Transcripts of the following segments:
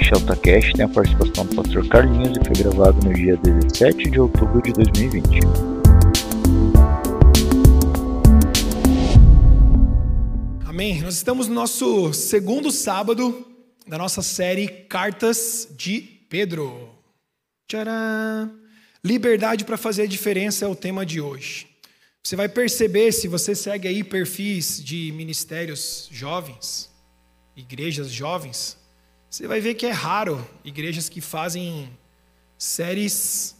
Este AltaCast tem a participação do pastor Carlinhos e foi gravado no dia 17 de outubro de 2020. Amém. Nós estamos no nosso segundo sábado da nossa série Cartas de Pedro. Tcharam! Liberdade para fazer a diferença é o tema de hoje. Você vai perceber, se você segue aí perfis de ministérios jovens, igrejas jovens, você vai ver que é raro igrejas que fazem séries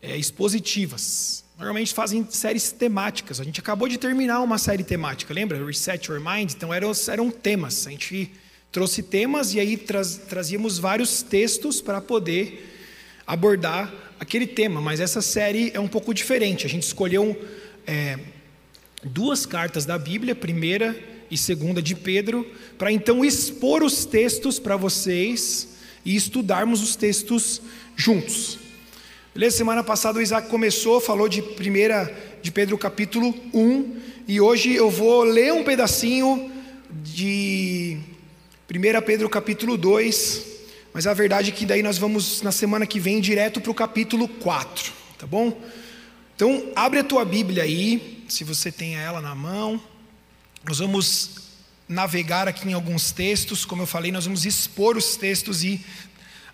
é, expositivas. Normalmente fazem séries temáticas. A gente acabou de terminar uma série temática, lembra? Reset Your Mind. Então eram, eram temas. A gente trouxe temas e aí trazíamos vários textos para poder abordar aquele tema. Mas essa série é um pouco diferente. A gente escolheu é, duas cartas da Bíblia, primeira e segunda de Pedro, para então expor os textos para vocês e estudarmos os textos juntos. Beleza? Semana passada o Isaac começou, falou de primeira de Pedro capítulo 1, e hoje eu vou ler um pedacinho de 1 Pedro capítulo 2, mas a verdade é que daí nós vamos na semana que vem direto para o capítulo 4, tá bom? Então abre a tua Bíblia aí, se você tem ela na mão. Nós vamos navegar aqui em alguns textos, como eu falei, nós vamos expor os textos e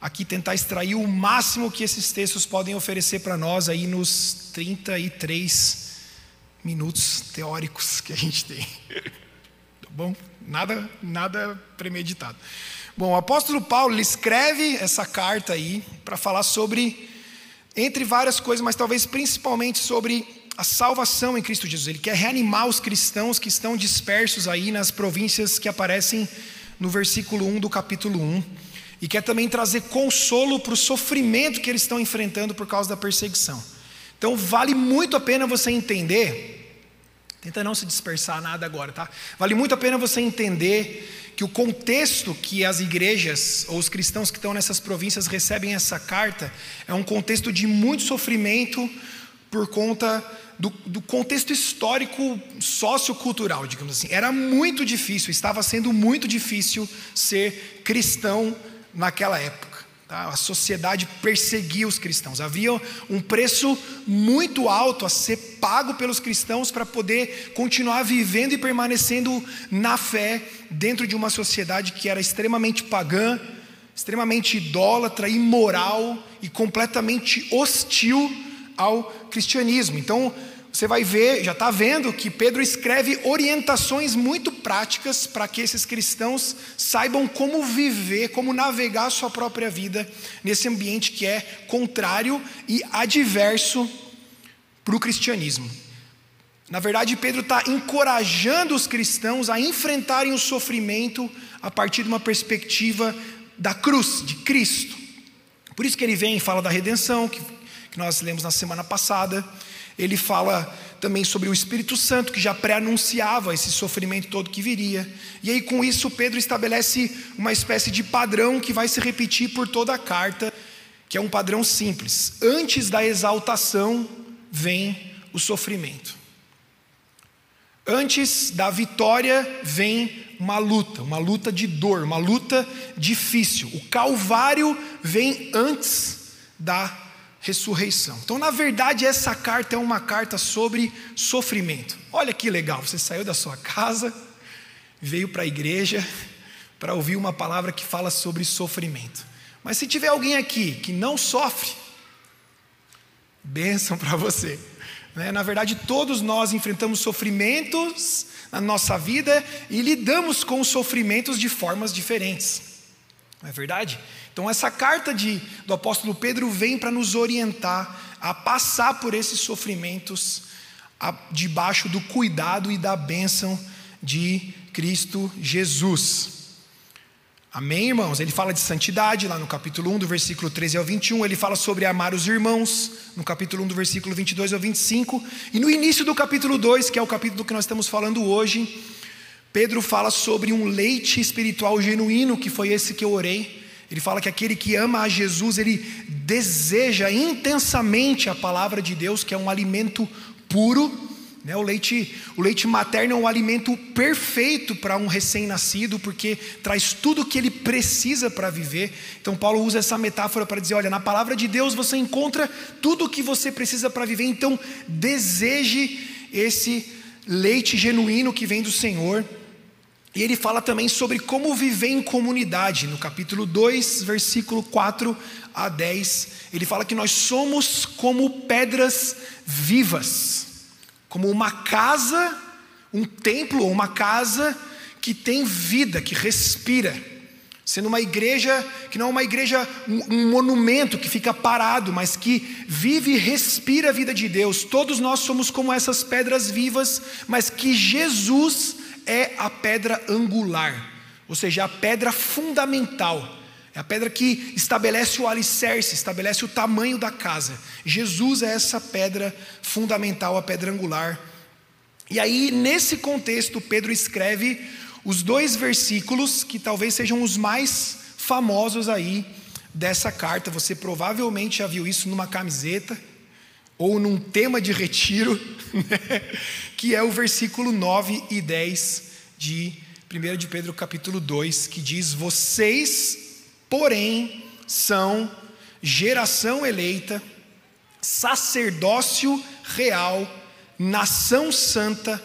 aqui tentar extrair o máximo que esses textos podem oferecer para nós aí nos 33 minutos teóricos que a gente tem. tá bom? Nada, nada premeditado. Bom, o apóstolo Paulo escreve essa carta aí para falar sobre, entre várias coisas, mas talvez principalmente sobre a salvação em Cristo Jesus. Ele quer reanimar os cristãos que estão dispersos aí nas províncias que aparecem no versículo 1 do capítulo 1. E quer também trazer consolo para o sofrimento que eles estão enfrentando por causa da perseguição. Então vale muito a pena você entender, tenta não se dispersar nada agora, tá? Vale muito a pena você entender que o contexto que as igrejas ou os cristãos que estão nessas províncias recebem essa carta é um contexto de muito sofrimento por conta do, do contexto histórico sociocultural, digamos assim. Era muito difícil, estava sendo muito difícil ser cristão naquela época. Tá? A sociedade perseguia os cristãos. Havia um preço muito alto a ser pago pelos cristãos para poder continuar vivendo e permanecendo na fé dentro de uma sociedade que era extremamente pagã, extremamente idólatra, imoral e completamente hostil ao cristianismo. Então, você vai ver, já está vendo, que Pedro escreve orientações muito práticas para que esses cristãos saibam como viver, como navegar a sua própria vida nesse ambiente que é contrário e adverso para o cristianismo. Na verdade, Pedro está encorajando os cristãos a enfrentarem o sofrimento a partir de uma perspectiva da cruz, de Cristo. Por isso que ele vem e fala da redenção, que, que nós lemos na semana passada ele fala também sobre o Espírito Santo, que já pré-anunciava esse sofrimento todo que viria. E aí, com isso, Pedro estabelece uma espécie de padrão que vai se repetir por toda a carta, que é um padrão simples. Antes da exaltação vem o sofrimento. Antes da vitória vem uma luta, uma luta de dor, uma luta difícil. O calvário vem antes da ressurreição. Então, na verdade, essa carta é uma carta sobre sofrimento. Olha que legal, você saiu da sua casa, veio para a igreja para ouvir uma palavra que fala sobre sofrimento. Mas se tiver alguém aqui que não sofre, bênção para você. Né? Na verdade, todos nós enfrentamos sofrimentos na nossa vida e lidamos com os sofrimentos de formas diferentes. Não é verdade? Então, essa carta de, do apóstolo Pedro vem para nos orientar a passar por esses sofrimentos a, debaixo do cuidado e da bênção de Cristo Jesus. Amém, irmãos? Ele fala de santidade lá no capítulo 1, do versículo 13 ao 21. Ele fala sobre amar os irmãos, no capítulo 1, do versículo 22 ao 25. E no início do capítulo 2, que é o capítulo que nós estamos falando hoje, Pedro fala sobre um leite espiritual genuíno, que foi esse que eu orei. Ele fala que aquele que ama a Jesus, ele deseja intensamente a palavra de Deus, que é um alimento puro, Né? O, leite, o leite materno é um alimento perfeito para um recém-nascido, porque traz tudo o que ele precisa para viver. Então, Paulo usa essa metáfora para dizer: olha, na palavra de Deus você encontra tudo o que você precisa para viver, então deseje esse leite genuíno que vem do Senhor. E ele fala também sobre como viver em comunidade, no capítulo 2, versículo 4 a 10. Ele fala que nós somos como pedras vivas, como uma casa, um templo ou uma casa que tem vida, que respira. Sendo uma igreja que não é uma igreja, um monumento que fica parado, mas que vive e respira a vida de Deus. Todos nós somos como essas pedras vivas, mas que Jesus é a pedra angular, ou seja, a pedra fundamental. É a pedra que estabelece o alicerce, estabelece o tamanho da casa. Jesus é essa pedra fundamental, a pedra angular. E aí, nesse contexto, Pedro escreve os dois versículos que talvez sejam os mais famosos aí dessa carta. Você provavelmente já viu isso numa camiseta ou num tema de retiro, né? que é o versículo 9 e 10 de 1 de Pedro capítulo 2, que diz: Vocês, porém, são geração eleita, sacerdócio real, nação santa,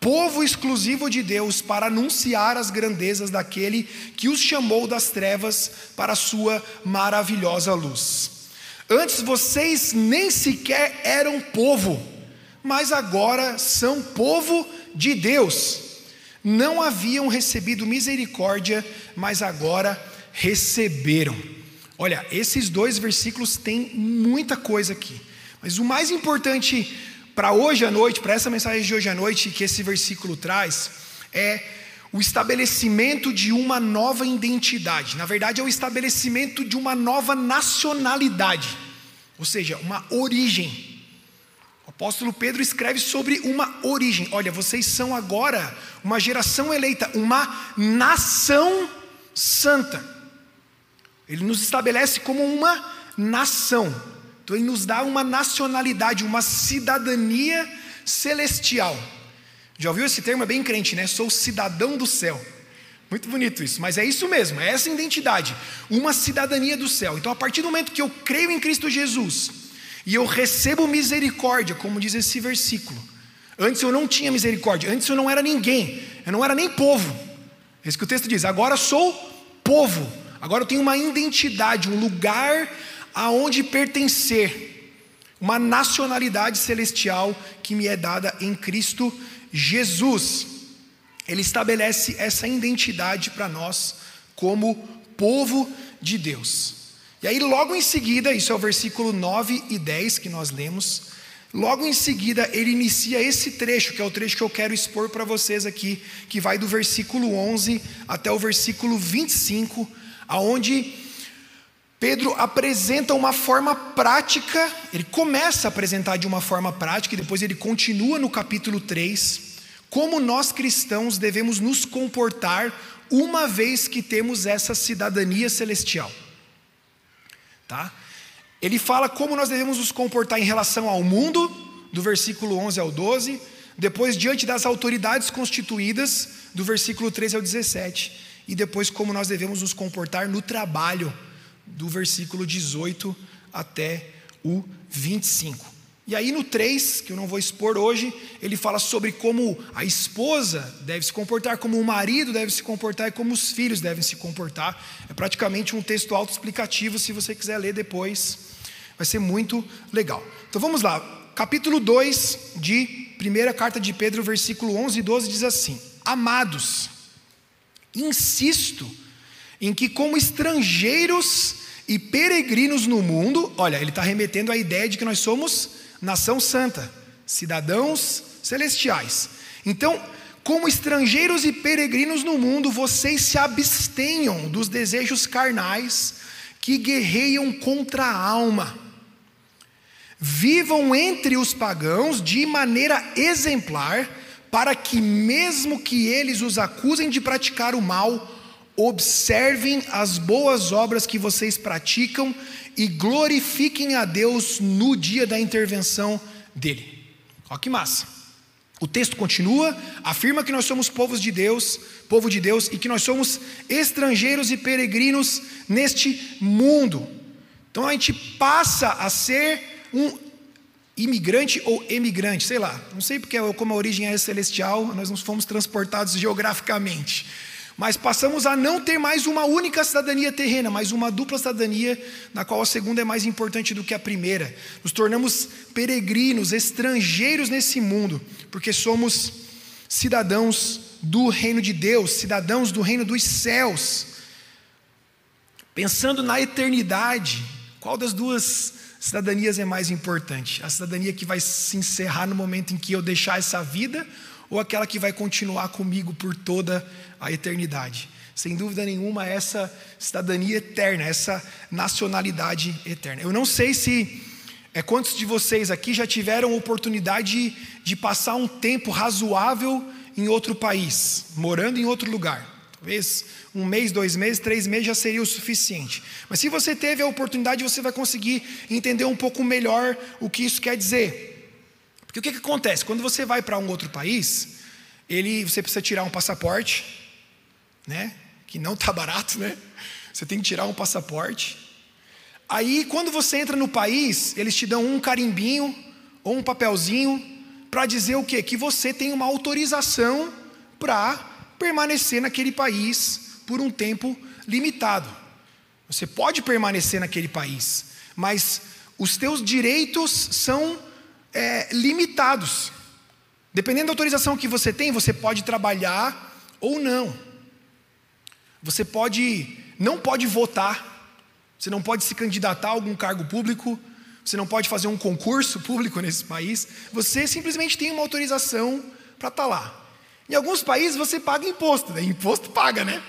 povo exclusivo de Deus para anunciar as grandezas daquele que os chamou das trevas para a sua maravilhosa luz. Antes vocês nem sequer eram povo, mas agora são povo de Deus. Não haviam recebido misericórdia, mas agora receberam. Olha, esses dois versículos têm muita coisa aqui, mas o mais importante para hoje à noite, para essa mensagem de hoje à noite que esse versículo traz, é o estabelecimento de uma nova identidade. Na verdade, é o estabelecimento de uma nova nacionalidade, ou seja, uma origem. O apóstolo Pedro escreve sobre uma origem. Olha, vocês são agora uma geração eleita, uma nação santa. Ele nos estabelece como uma nação. Então ele nos dá uma nacionalidade, uma cidadania celestial. Já ouviu esse termo? É bem crente, né? Sou cidadão do céu. Muito bonito isso, mas é isso mesmo, é essa identidade, uma cidadania do céu. Então, a partir do momento que eu creio em Cristo Jesus e eu recebo misericórdia, como diz esse versículo, antes eu não tinha misericórdia, antes eu não era ninguém, eu não era nem povo. É isso que o texto diz. Agora sou povo, agora eu tenho uma identidade, um lugar aonde pertencer, uma nacionalidade celestial que me é dada em Cristo Jesus. Ele estabelece essa identidade para nós como povo de Deus. E aí, logo em seguida, isso é o versículo 9 e 10 que nós lemos. Logo em seguida, ele inicia esse trecho, que é o trecho que eu quero expor para vocês aqui, que vai do versículo 11 até o versículo 25, aonde Pedro apresenta uma forma prática, ele começa a apresentar de uma forma prática e depois ele continua no capítulo 3, como nós cristãos devemos nos comportar uma vez que temos essa cidadania celestial. Tá? Ele fala como nós devemos nos comportar em relação ao mundo, do versículo 11 ao 12, depois diante das autoridades constituídas, do versículo 13 ao 17, e depois como nós devemos nos comportar no trabalho, do versículo 18 até o 25. E aí no 3, que eu não vou expor hoje, ele fala sobre como a esposa deve se comportar, como o marido deve se comportar e como os filhos devem se comportar. É praticamente um texto autoexplicativo, se você quiser ler depois, vai ser muito legal. Então vamos lá, capítulo 2 de primeira carta de Pedro, versículo 11 e 12 diz assim: Amados, insisto em que, como estrangeiros e peregrinos no mundo, olha, ele está remetendo à ideia de que nós somos nação santa, cidadãos celestiais. Então, como estrangeiros e peregrinos no mundo, vocês se abstenham dos desejos carnais que guerreiam contra a alma. Vivam entre os pagãos de maneira exemplar, para que, mesmo que eles os acusem de praticar o mal, observem as boas obras que vocês praticam e glorifiquem a Deus no dia da intervenção dele. Olha que massa. O texto continua, afirma que nós somos povos de Deus, povo de Deus, e que nós somos estrangeiros e peregrinos neste mundo. Então a gente passa a ser um imigrante ou emigrante, sei lá, não sei porque como a origem é celestial, nós não fomos transportados geograficamente. Mas passamos a não ter mais uma única cidadania terrena, mas uma dupla cidadania, na qual a segunda é mais importante do que a primeira. Nos tornamos peregrinos, estrangeiros nesse mundo, porque somos cidadãos do reino de Deus, cidadãos do reino dos céus. Pensando na eternidade, qual das duas cidadanias é mais importante? A cidadania que vai se encerrar no momento em que eu deixar essa vida ou aquela que vai continuar comigo por toda a eternidade. Sem dúvida nenhuma, essa cidadania eterna, essa nacionalidade eterna. Eu não sei se é quantos de vocês aqui já tiveram oportunidade de, de passar um tempo razoável em outro país, morando em outro lugar. Talvez um mês, dois meses, três meses já seria o suficiente. Mas se você teve a oportunidade, você vai conseguir entender um pouco melhor o que isso quer dizer. Porque o que, que acontece? Quando você vai para um outro país, ele, você precisa tirar um passaporte, né? Que não está barato, né? Você tem que tirar um passaporte. Aí, quando você entra no país, eles te dão um carimbinho ou um papelzinho para dizer o quê? Que você tem uma autorização para permanecer naquele país por um tempo limitado. Você pode permanecer naquele país, mas os teus direitos são é, limitados. Dependendo da autorização que você tem, você pode trabalhar ou não. Você pode, não pode votar, você não pode se candidatar a algum cargo público, você não pode fazer um concurso público nesse país, você simplesmente tem uma autorização para estar tá lá. Em alguns países você paga imposto, né? imposto paga, né?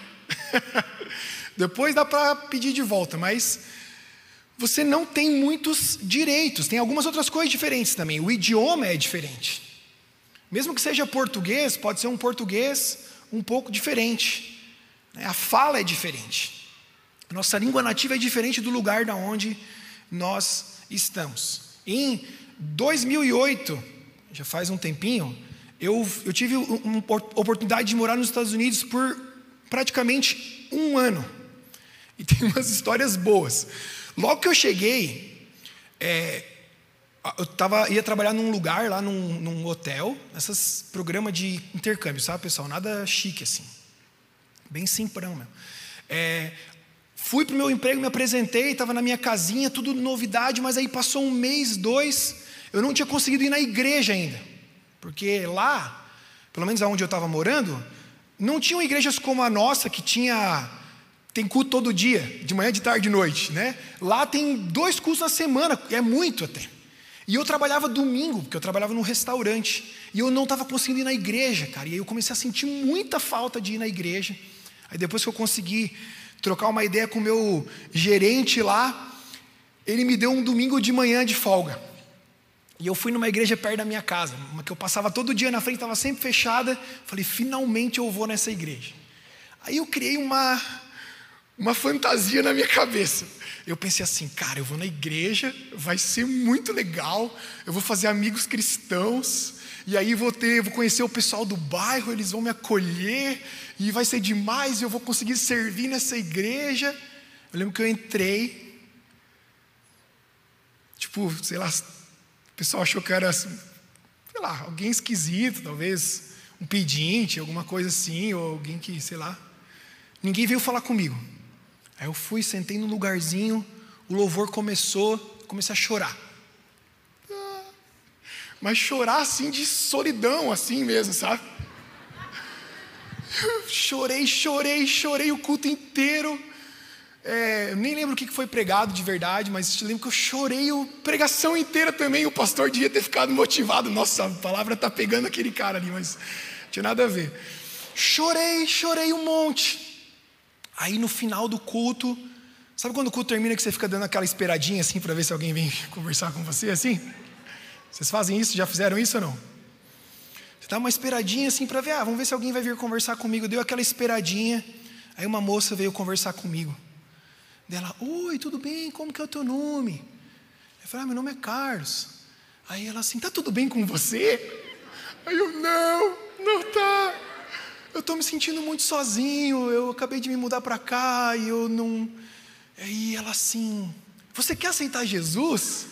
Depois dá para pedir de volta, mas você não tem muitos direitos. Tem algumas outras coisas diferentes também. O idioma é diferente. Mesmo que seja português, pode ser um português um pouco diferente. Né? A fala é diferente. Nossa língua nativa é diferente do lugar da onde nós estamos. Em 2008, já faz um tempinho, eu, eu tive uma oportunidade de morar nos Estados Unidos por praticamente um ano. E tem umas histórias boas. Logo que eu cheguei, é, eu tava, ia trabalhar num lugar lá num, num hotel, esses programas de intercâmbio, sabe, pessoal? Nada chique assim. Bem simprão mesmo. É, fui para o meu emprego, me apresentei, estava na minha casinha, tudo novidade, mas aí passou um mês, dois, eu não tinha conseguido ir na igreja ainda. Porque lá, pelo menos aonde eu estava morando, não tinham igrejas como a nossa, que tinha tem culto todo dia, de manhã, de tarde, de noite, né? Lá tem dois cultos na semana, é muito até. E eu trabalhava domingo, porque eu trabalhava num restaurante, e eu não estava conseguindo ir na igreja, cara. E aí eu comecei a sentir muita falta de ir na igreja. Aí depois que eu consegui trocar uma ideia com o meu gerente lá, ele me deu um domingo de manhã de folga. E eu fui numa igreja perto da minha casa, uma que eu passava todo dia na frente, estava sempre fechada. Falei, finalmente eu vou nessa igreja. Aí eu criei uma uma fantasia na minha cabeça. Eu pensei assim, cara, eu vou na igreja, vai ser muito legal, eu vou fazer amigos cristãos, e aí vou ter, vou conhecer o pessoal do bairro, eles vão me acolher, e vai ser demais, eu vou conseguir servir nessa igreja. Eu lembro que eu entrei, tipo, sei lá, o pessoal achou que era, sei lá, alguém esquisito, talvez um pedinte, alguma coisa assim, ou alguém que, sei lá. Ninguém veio falar comigo. Aí eu fui, sentei no lugarzinho, o louvor começou, comecei a chorar. Mas chorar assim de solidão, assim mesmo, sabe? chorei, chorei, chorei o culto inteiro. É, nem lembro o que foi pregado de verdade, mas lembro que eu chorei a pregação inteira também. O pastor devia ter ficado motivado. Nossa, a palavra está pegando aquele cara ali, mas não tinha nada a ver. Chorei, chorei um monte. Aí no final do culto, sabe quando o culto termina que você fica dando aquela esperadinha assim para ver se alguém vem conversar com você assim? Vocês fazem isso? Já fizeram isso ou não? Você dá uma esperadinha assim para ver, ah, vamos ver se alguém vai vir conversar comigo. Deu aquela esperadinha. Aí uma moça veio conversar comigo. Dela, oi, tudo bem? Como que é o teu nome? Eu falei, ah, meu nome é Carlos. Aí ela assim, tá tudo bem com você? Aí eu, não, não tá. Eu estou me sentindo muito sozinho, eu acabei de me mudar para cá e eu não. Aí ela assim, você quer aceitar Jesus?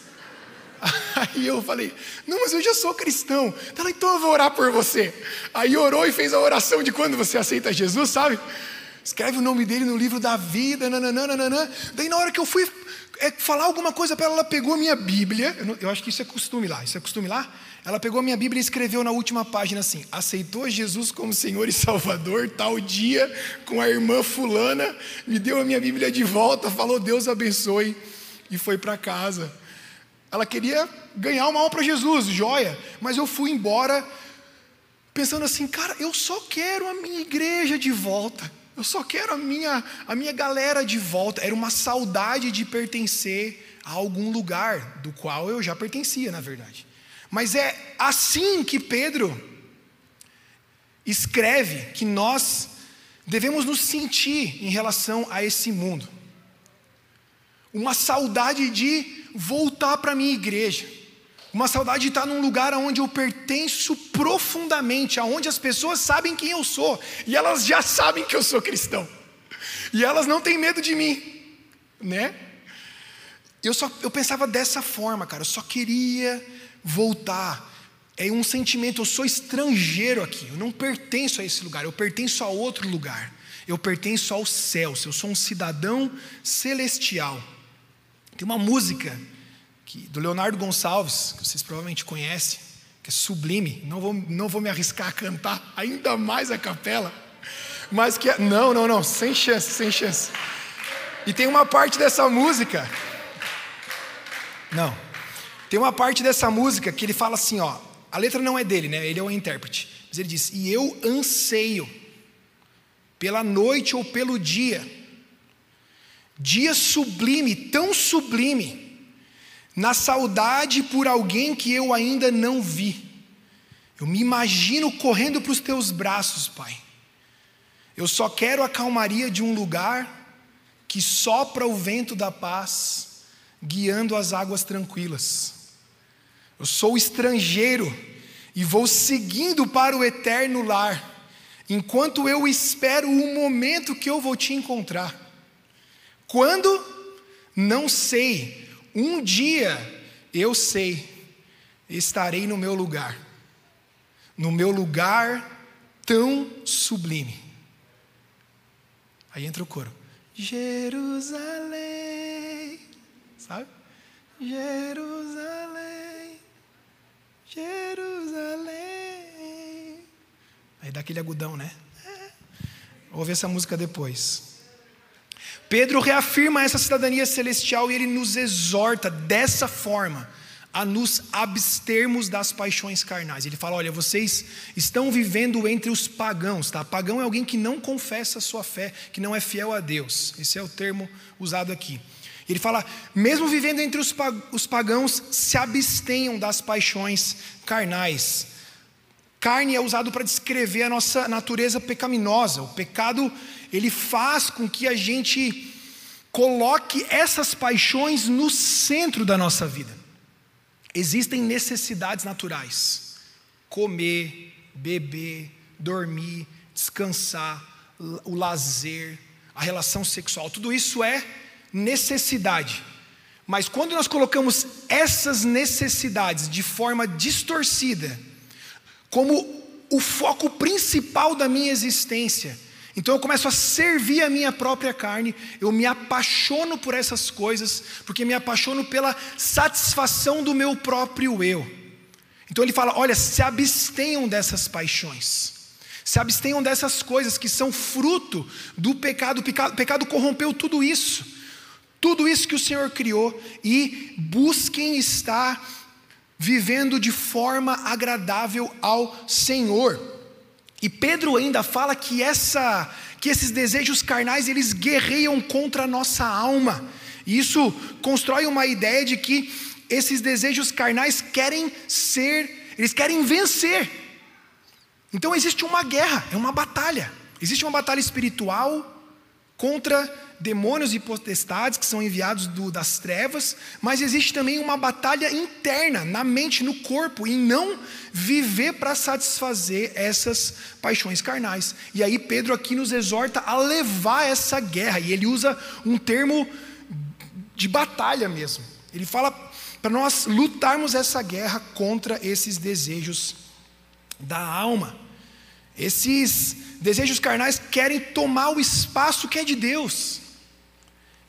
Aí eu falei, não, mas eu já sou cristão. Ela, então eu vou orar por você. Aí orou e fez a oração de quando você aceita Jesus, sabe? Escreve o nome dele no livro da vida, nananana. Daí na hora que eu fui é, falar alguma coisa para ela, ela pegou a minha Bíblia, eu acho que isso é costume lá, isso é costume lá. Ela pegou a minha Bíblia e escreveu na última página assim: aceitou Jesus como Senhor e Salvador, tal dia, com a irmã Fulana, me deu a minha Bíblia de volta, falou Deus abençoe, e foi para casa. Ela queria ganhar uma alma para Jesus, joia, mas eu fui embora pensando assim, cara, eu só quero a minha igreja de volta. Eu só quero a minha, a minha galera de volta. Era uma saudade de pertencer a algum lugar do qual eu já pertencia, na verdade. Mas é assim que Pedro escreve que nós devemos nos sentir em relação a esse mundo. Uma saudade de voltar para a minha igreja uma saudade de estar num lugar onde eu pertenço profundamente, aonde as pessoas sabem quem eu sou, e elas já sabem que eu sou cristão. E elas não têm medo de mim, né? Eu só eu pensava dessa forma, cara, eu só queria voltar. É um sentimento, eu sou estrangeiro aqui, eu não pertenço a esse lugar, eu pertenço a outro lugar. Eu pertenço ao céu, eu sou um cidadão celestial. Tem uma música que, do Leonardo Gonçalves, que vocês provavelmente conhecem, que é sublime, não vou, não vou me arriscar a cantar ainda mais a capela, mas que é, não, não, não, sem chance, sem chance. E tem uma parte dessa música, não, tem uma parte dessa música que ele fala assim, ó, a letra não é dele, né? Ele é o intérprete, mas ele diz: e eu anseio pela noite ou pelo dia, dia sublime, tão sublime na saudade por alguém que eu ainda não vi. Eu me imagino correndo para os teus braços, Pai. Eu só quero a calmaria de um lugar que sopra o vento da paz, guiando as águas tranquilas. Eu sou estrangeiro e vou seguindo para o eterno lar, enquanto eu espero o momento que eu vou te encontrar. Quando? Não sei, um dia eu sei, estarei no meu lugar, no meu lugar tão sublime. Aí entra o coro. Jerusalém, sabe? Jerusalém, Jerusalém. Aí dá aquele agudão, né? Vou ouvir essa música depois. Pedro reafirma essa cidadania celestial e ele nos exorta dessa forma a nos abstermos das paixões carnais. Ele fala: olha, vocês estão vivendo entre os pagãos, tá? Pagão é alguém que não confessa a sua fé, que não é fiel a Deus. Esse é o termo usado aqui. Ele fala: mesmo vivendo entre os pagãos, se abstenham das paixões carnais. Carne é usado para descrever a nossa natureza pecaminosa. O pecado ele faz com que a gente coloque essas paixões no centro da nossa vida. Existem necessidades naturais: comer, beber, dormir, descansar, o lazer, a relação sexual, tudo isso é necessidade. Mas quando nós colocamos essas necessidades de forma distorcida, como o foco principal da minha existência, então eu começo a servir a minha própria carne, eu me apaixono por essas coisas, porque me apaixono pela satisfação do meu próprio eu. Então ele fala: olha, se abstenham dessas paixões, se abstenham dessas coisas que são fruto do pecado, o pecado, pecado corrompeu tudo isso, tudo isso que o Senhor criou, e busquem estar vivendo de forma agradável ao Senhor. E Pedro ainda fala que essa que esses desejos carnais eles guerreiam contra a nossa alma. E isso constrói uma ideia de que esses desejos carnais querem ser, eles querem vencer. Então existe uma guerra, é uma batalha. Existe uma batalha espiritual contra demônios e potestades que são enviados do, das trevas, mas existe também uma batalha interna, na mente, no corpo, em não viver para satisfazer essas paixões carnais. E aí Pedro aqui nos exorta a levar essa guerra, e ele usa um termo de batalha mesmo. Ele fala para nós lutarmos essa guerra contra esses desejos da alma. Esses desejos carnais querem tomar o espaço que é de Deus.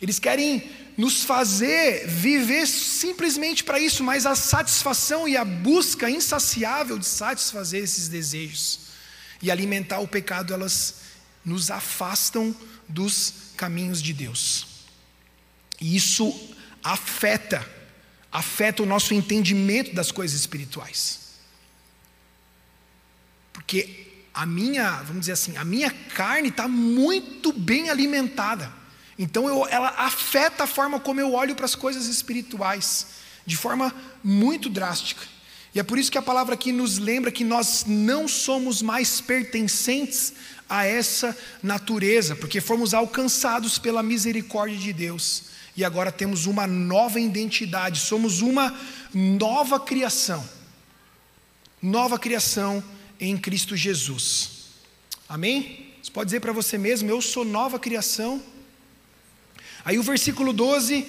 Eles querem nos fazer viver simplesmente para isso, mas a satisfação e a busca insaciável de satisfazer esses desejos e alimentar o pecado, elas nos afastam dos caminhos de Deus. E isso afeta, afeta o nosso entendimento das coisas espirituais. Porque a minha, vamos dizer assim, a minha carne está muito bem alimentada. Então eu, ela afeta a forma como eu olho para as coisas espirituais, de forma muito drástica. E é por isso que a palavra aqui nos lembra que nós não somos mais pertencentes a essa natureza, porque fomos alcançados pela misericórdia de Deus. E agora temos uma nova identidade, somos uma nova criação. Nova criação em Cristo Jesus. Amém? Você pode dizer para você mesmo: Eu sou nova criação Aí o versículo 12,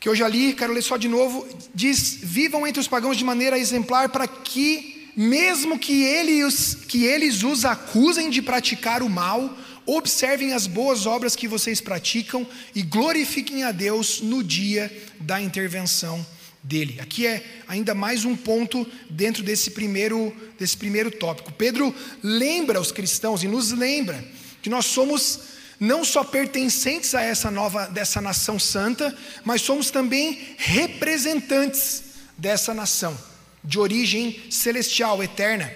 que eu já li, quero ler só de novo, diz: Vivam entre os pagãos de maneira exemplar, para que, mesmo que eles, que eles os acusem de praticar o mal, observem as boas obras que vocês praticam e glorifiquem a Deus no dia da intervenção dele. Aqui é ainda mais um ponto dentro desse primeiro, desse primeiro tópico. Pedro lembra os cristãos e nos lembra que nós somos não só pertencentes a essa nova dessa nação santa, mas somos também representantes dessa nação de origem celestial, eterna.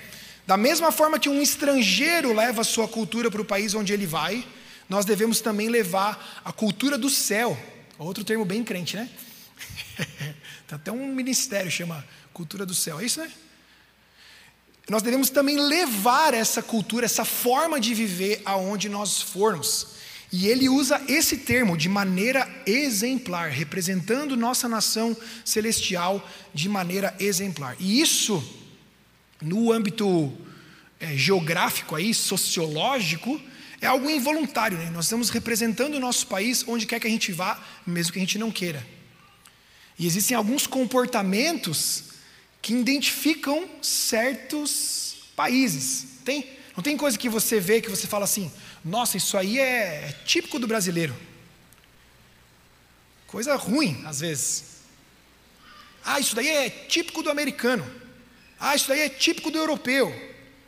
Da mesma forma que um estrangeiro leva a sua cultura para o país onde ele vai, nós devemos também levar a cultura do céu. Outro termo bem crente, né? Tem até um ministério chama cultura do céu, é isso, né? Nós devemos também levar essa cultura, essa forma de viver aonde nós formos. E ele usa esse termo de maneira exemplar, representando nossa nação celestial de maneira exemplar. E isso, no âmbito é, geográfico aí, sociológico, é algo involuntário. Né? Nós estamos representando o nosso país onde quer que a gente vá, mesmo que a gente não queira. E existem alguns comportamentos que identificam certos países. Tem, não tem coisa que você vê que você fala assim, nossa, isso aí é típico do brasileiro. Coisa ruim, às vezes. Ah, isso daí é típico do americano. Ah, isso daí é típico do europeu.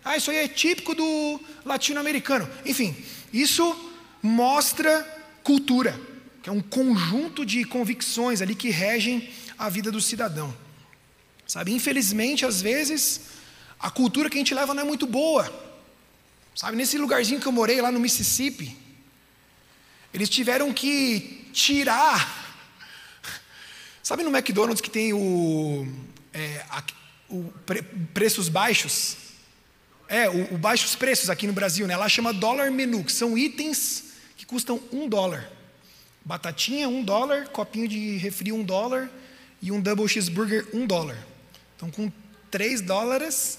Ah, isso aí é típico do latino-americano. Enfim, isso mostra cultura, que é um conjunto de convicções ali que regem a vida do cidadão. Sabe, infelizmente, às vezes, a cultura que a gente leva não é muito boa. Sabe, nesse lugarzinho que eu morei, lá no Mississippi, eles tiveram que tirar. Sabe no McDonald's que tem o, é, a, o pre, preços baixos? É, o, o, baixos preços aqui no Brasil, né? Lá chama dólar menu, que são itens que custam um dólar. Batatinha, um dólar, copinho de refri, um dólar, e um double cheeseburger, um dólar. Então, com três dólares,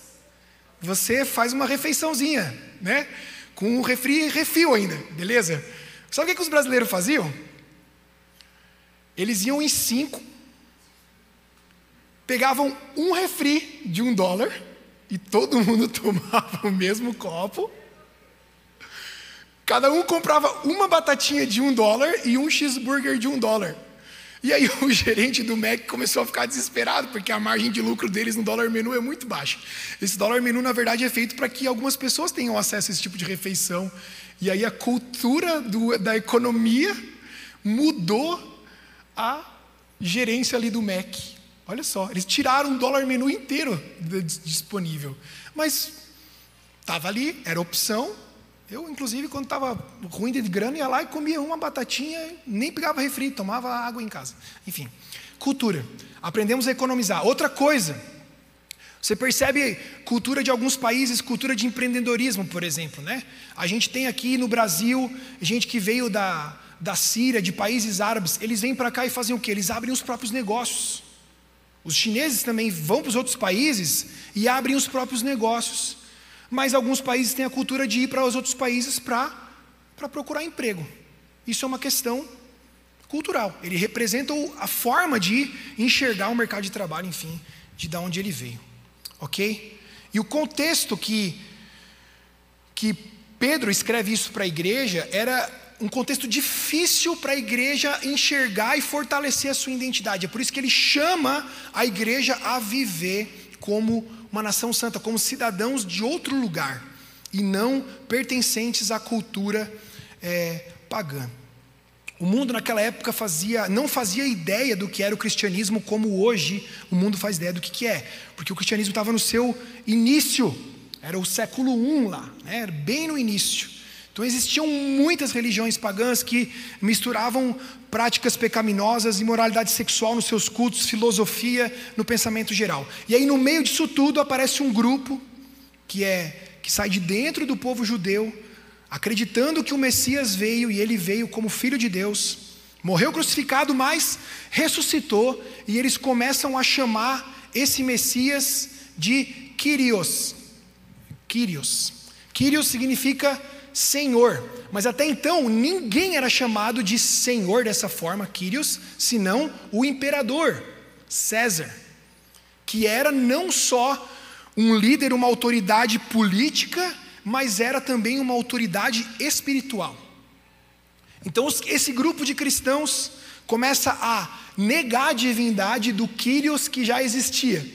você faz uma refeiçãozinha, né? Com um refri refil ainda, beleza? Sabe o que, que os brasileiros faziam? Eles iam em cinco, pegavam um refri de um dólar e todo mundo tomava o mesmo copo. Cada um comprava uma batatinha de um dólar e um cheeseburger de um dólar. E aí o gerente do Mac começou a ficar desesperado, porque a margem de lucro deles no dólar menu é muito baixa. Esse dólar menu, na verdade, é feito para que algumas pessoas tenham acesso a esse tipo de refeição. E aí a cultura do, da economia mudou a gerência ali do Mac. Olha só, eles tiraram o dólar menu inteiro disponível. Mas estava ali, era opção, eu, inclusive, quando estava ruim de grana, ia lá e comia uma batatinha, nem pegava refri, tomava água em casa. Enfim, cultura. Aprendemos a economizar. Outra coisa, Você percebe cultura de alguns países, cultura de empreendedorismo, por exemplo, né? A gente tem aqui no Brasil gente que veio da, da Síria, de países árabes, eles vêm para cá e fazem o quê? Eles abrem os próprios negócios. Os chineses também vão para os outros países e abrem os próprios negócios. Mas alguns países têm a cultura de ir para os outros países para procurar emprego. Isso é uma questão cultural. Ele representa a forma de enxergar o mercado de trabalho, enfim, de da onde ele veio. Ok? E o contexto que, que Pedro escreve isso para a igreja era um contexto difícil para a igreja enxergar e fortalecer a sua identidade. É por isso que ele chama a igreja a viver como uma nação santa, como cidadãos de outro lugar e não pertencentes à cultura é, pagã. O mundo naquela época fazia, não fazia ideia do que era o cristianismo como hoje o mundo faz ideia do que, que é, porque o cristianismo estava no seu início, era o século I lá, né? bem no início. Então existiam muitas religiões pagãs que misturavam práticas pecaminosas, imoralidade sexual nos seus cultos, filosofia no pensamento geral. E aí no meio disso tudo aparece um grupo que é que sai de dentro do povo judeu, acreditando que o Messias veio e ele veio como filho de Deus, morreu crucificado, mas ressuscitou, e eles começam a chamar esse Messias de Kyrios. Kyrios. Kyrios significa Senhor. Mas até então, ninguém era chamado de Senhor dessa forma, Quírios, senão o imperador, César, que era não só um líder, uma autoridade política, mas era também uma autoridade espiritual. Então, esse grupo de cristãos começa a negar a divindade do Quírios que já existia.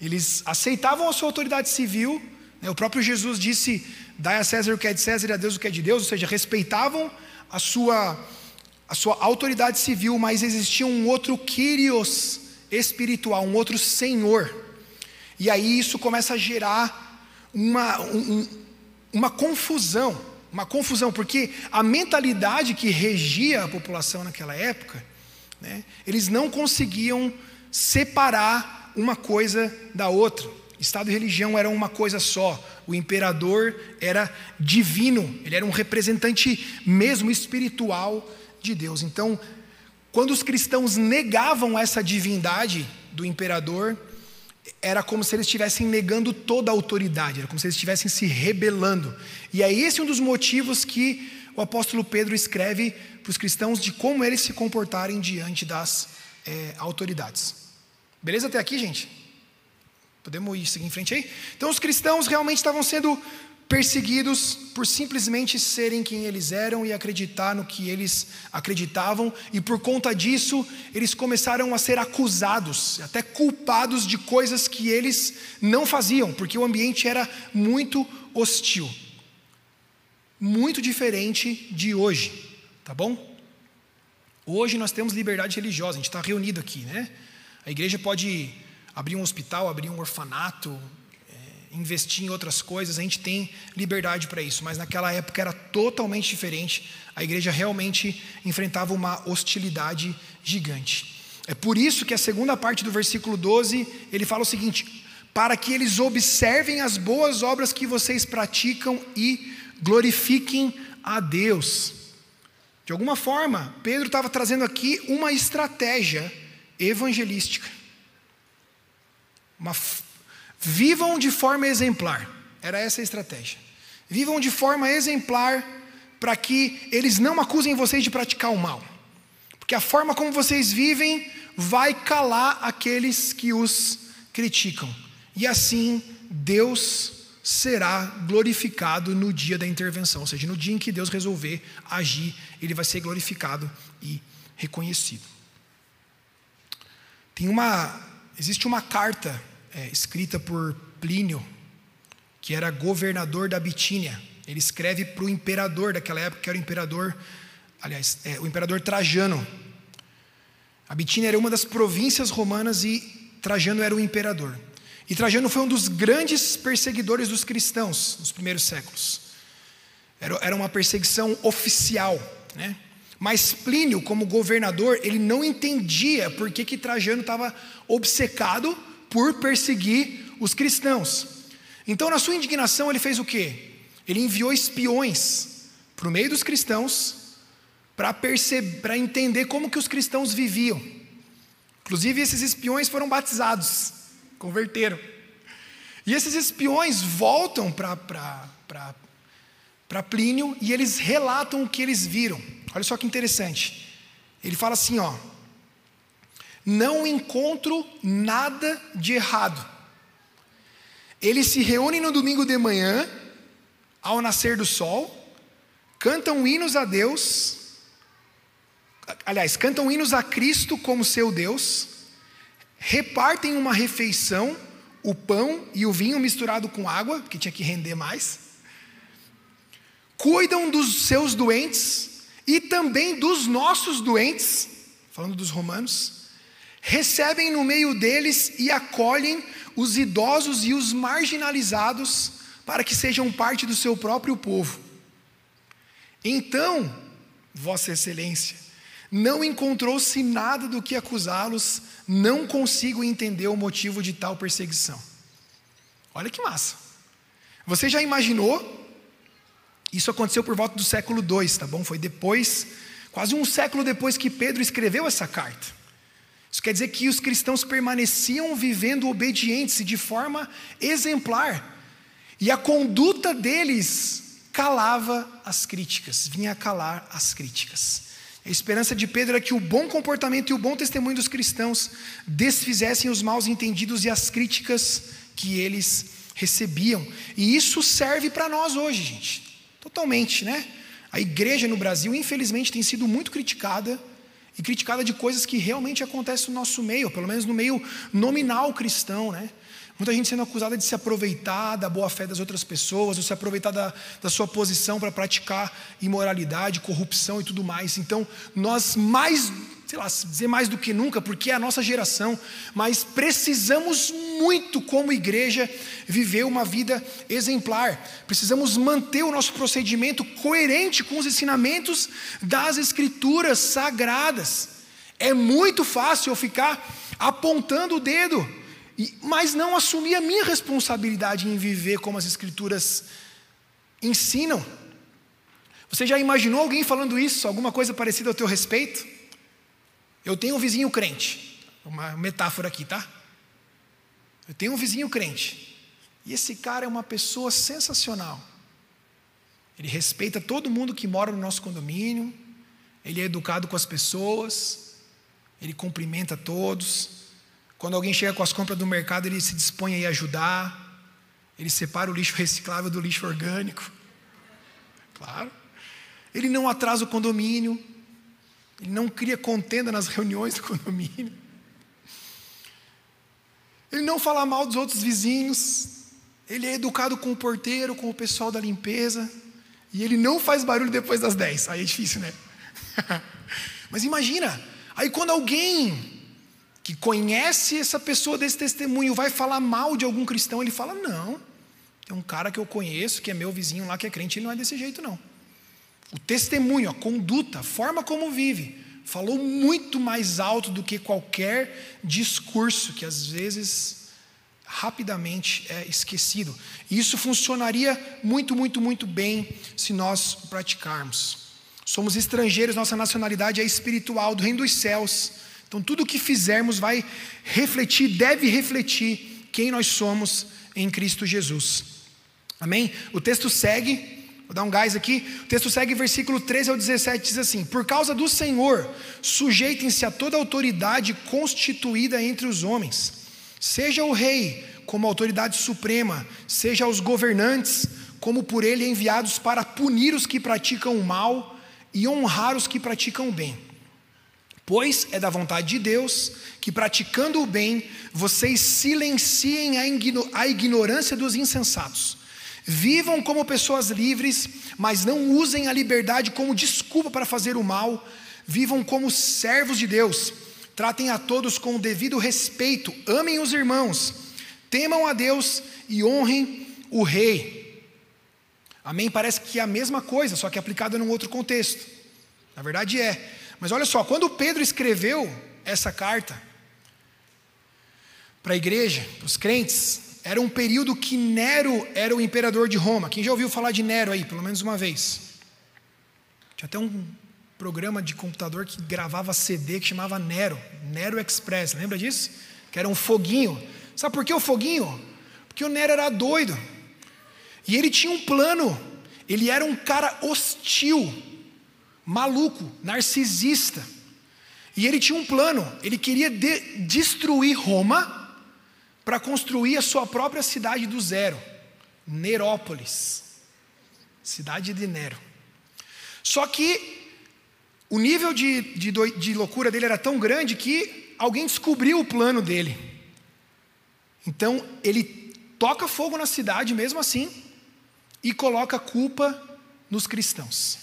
Eles aceitavam a sua autoridade civil? O próprio Jesus disse Dai a César o que é de César e a Deus o que é de Deus, ou seja, respeitavam a sua, a sua autoridade civil, mas existia um outro Kyrios espiritual, um outro Senhor. E aí isso começa a gerar uma, um, uma confusão, uma confusão, porque a mentalidade que regia a população naquela época, né, eles não conseguiam separar uma coisa da outra. Estado e religião eram uma coisa só o imperador era divino, ele era um representante mesmo espiritual de Deus. Então, quando os cristãos negavam essa divindade do imperador, era como se eles estivessem negando toda a autoridade, era como se eles estivessem se rebelando. E é esse um dos motivos que o apóstolo Pedro escreve para os cristãos de como eles se comportarem diante das é, autoridades. Beleza até aqui, gente? Podemos ir seguir em frente aí? Então, os cristãos realmente estavam sendo perseguidos por simplesmente serem quem eles eram e acreditar no que eles acreditavam, e por conta disso, eles começaram a ser acusados, até culpados de coisas que eles não faziam, porque o ambiente era muito hostil. Muito diferente de hoje, tá bom? Hoje nós temos liberdade religiosa, a gente está reunido aqui, né? A igreja pode abrir um hospital, abrir um orfanato, é, investir em outras coisas, a gente tem liberdade para isso, mas naquela época era totalmente diferente. A igreja realmente enfrentava uma hostilidade gigante. É por isso que a segunda parte do versículo 12 ele fala o seguinte: para que eles observem as boas obras que vocês praticam e glorifiquem a Deus. De alguma forma, Pedro estava trazendo aqui uma estratégia evangelística. Uma, vivam de forma exemplar. Era essa a estratégia. Vivam de forma exemplar para que eles não acusem vocês de praticar o mal. Porque a forma como vocês vivem vai calar aqueles que os criticam. E assim Deus será glorificado no dia da intervenção, ou seja, no dia em que Deus resolver agir, ele vai ser glorificado e reconhecido. Tem uma existe uma carta é, escrita por Plínio, que era governador da Bitínia. Ele escreve para o imperador daquela época, que era o imperador, aliás, é, o imperador Trajano. A Bitínia era uma das províncias romanas e Trajano era o imperador. E Trajano foi um dos grandes perseguidores dos cristãos nos primeiros séculos. Era, era uma perseguição oficial, né? Mas Plínio, como governador, ele não entendia por que, que Trajano estava obcecado por perseguir os cristãos. Então, na sua indignação, ele fez o quê? Ele enviou espiões para o meio dos cristãos para perceber, para entender como que os cristãos viviam. Inclusive, esses espiões foram batizados, converteram. E esses espiões voltam para Plínio e eles relatam o que eles viram. Olha só que interessante. Ele fala assim, ó: Não encontro nada de errado. Eles se reúnem no domingo de manhã, ao nascer do sol, cantam hinos a Deus, aliás, cantam hinos a Cristo como seu Deus, repartem uma refeição, o pão e o vinho misturado com água, que tinha que render mais, cuidam dos seus doentes e também dos nossos doentes, falando dos romanos, recebem no meio deles e acolhem os idosos e os marginalizados para que sejam parte do seu próprio povo. Então, Vossa Excelência, não encontrou-se nada do que acusá-los, não consigo entender o motivo de tal perseguição. Olha que massa. Você já imaginou? Isso aconteceu por volta do século II, tá bom? Foi depois, quase um século depois que Pedro escreveu essa carta. Isso quer dizer que os cristãos permaneciam vivendo obedientes e de forma exemplar. E a conduta deles calava as críticas, vinha calar as críticas. A esperança de Pedro era que o bom comportamento e o bom testemunho dos cristãos desfizessem os maus entendidos e as críticas que eles recebiam. E isso serve para nós hoje, gente. Totalmente, né? A igreja no Brasil, infelizmente, tem sido muito criticada e criticada de coisas que realmente acontecem no nosso meio, pelo menos no meio nominal cristão, né? Muita gente sendo acusada de se aproveitar da boa fé das outras pessoas, ou se aproveitar da, da sua posição para praticar imoralidade, corrupção e tudo mais. Então, nós mais, sei lá, dizer mais do que nunca, porque é a nossa geração, mas precisamos muito, como igreja, viver uma vida exemplar. Precisamos manter o nosso procedimento coerente com os ensinamentos das Escrituras sagradas. É muito fácil eu ficar apontando o dedo mas não assumir a minha responsabilidade em viver como as Escrituras ensinam. Você já imaginou alguém falando isso, alguma coisa parecida ao teu respeito? Eu tenho um vizinho crente, uma metáfora aqui, tá? Eu tenho um vizinho crente, e esse cara é uma pessoa sensacional. Ele respeita todo mundo que mora no nosso condomínio, ele é educado com as pessoas, ele cumprimenta todos. Quando alguém chega com as compras do mercado, ele se dispõe a ir ajudar. Ele separa o lixo reciclável do lixo orgânico. Claro. Ele não atrasa o condomínio. Ele não cria contenda nas reuniões do condomínio. Ele não fala mal dos outros vizinhos. Ele é educado com o porteiro, com o pessoal da limpeza. E ele não faz barulho depois das 10. Aí é difícil, né? Mas imagina, aí quando alguém que conhece essa pessoa desse testemunho, vai falar mal de algum cristão, ele fala: não, tem um cara que eu conheço, que é meu vizinho lá, que é crente, ele não é desse jeito, não. O testemunho, a conduta, a forma como vive, falou muito mais alto do que qualquer discurso que às vezes rapidamente é esquecido. Isso funcionaria muito, muito, muito bem se nós praticarmos. Somos estrangeiros, nossa nacionalidade é espiritual, do reino dos céus. Então, tudo o que fizermos vai refletir, deve refletir quem nós somos em Cristo Jesus. Amém? O texto segue, vou dar um gás aqui. O texto segue, versículo 13 ao 17, diz assim: Por causa do Senhor, sujeitem-se a toda autoridade constituída entre os homens, seja o rei como autoridade suprema, seja os governantes como por ele enviados para punir os que praticam o mal e honrar os que praticam o bem. Pois é da vontade de Deus que, praticando o bem, vocês silenciem a ignorância dos insensatos. Vivam como pessoas livres, mas não usem a liberdade como desculpa para fazer o mal. Vivam como servos de Deus. Tratem a todos com o devido respeito. Amem os irmãos. Temam a Deus e honrem o rei. Amém? Parece que é a mesma coisa, só que aplicada num outro contexto. Na verdade é. Mas olha só, quando Pedro escreveu essa carta para a igreja, para os crentes, era um período que Nero era o imperador de Roma. Quem já ouviu falar de Nero aí, pelo menos uma vez? Tinha até um programa de computador que gravava CD que chamava Nero, Nero Express, lembra disso? Que era um foguinho. Sabe por que o foguinho? Porque o Nero era doido. E ele tinha um plano. Ele era um cara hostil, maluco, narcisista. E ele tinha um plano. Ele queria de destruir Roma para construir a sua própria cidade do zero, Nerópolis, cidade de Nero. Só que o nível de, de, de loucura dele era tão grande que alguém descobriu o plano dele. Então ele toca fogo na cidade mesmo assim e coloca culpa nos cristãos.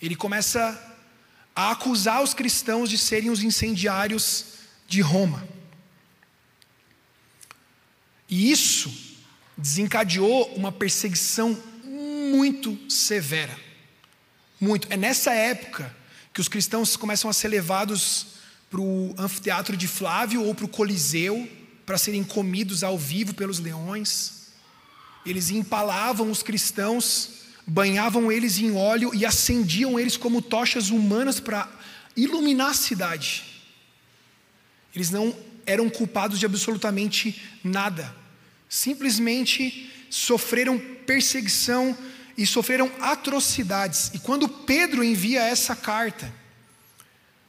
Ele começa a acusar os cristãos de serem os incendiários de Roma. E isso desencadeou uma perseguição muito severa. Muito. É nessa época que os cristãos começam a ser levados para o anfiteatro de Flávio ou para o Coliseu para serem comidos ao vivo pelos leões. Eles empalavam os cristãos, banhavam eles em óleo e acendiam eles como tochas humanas para iluminar a cidade. Eles não eram culpados de absolutamente nada. Simplesmente sofreram perseguição e sofreram atrocidades. E quando Pedro envia essa carta,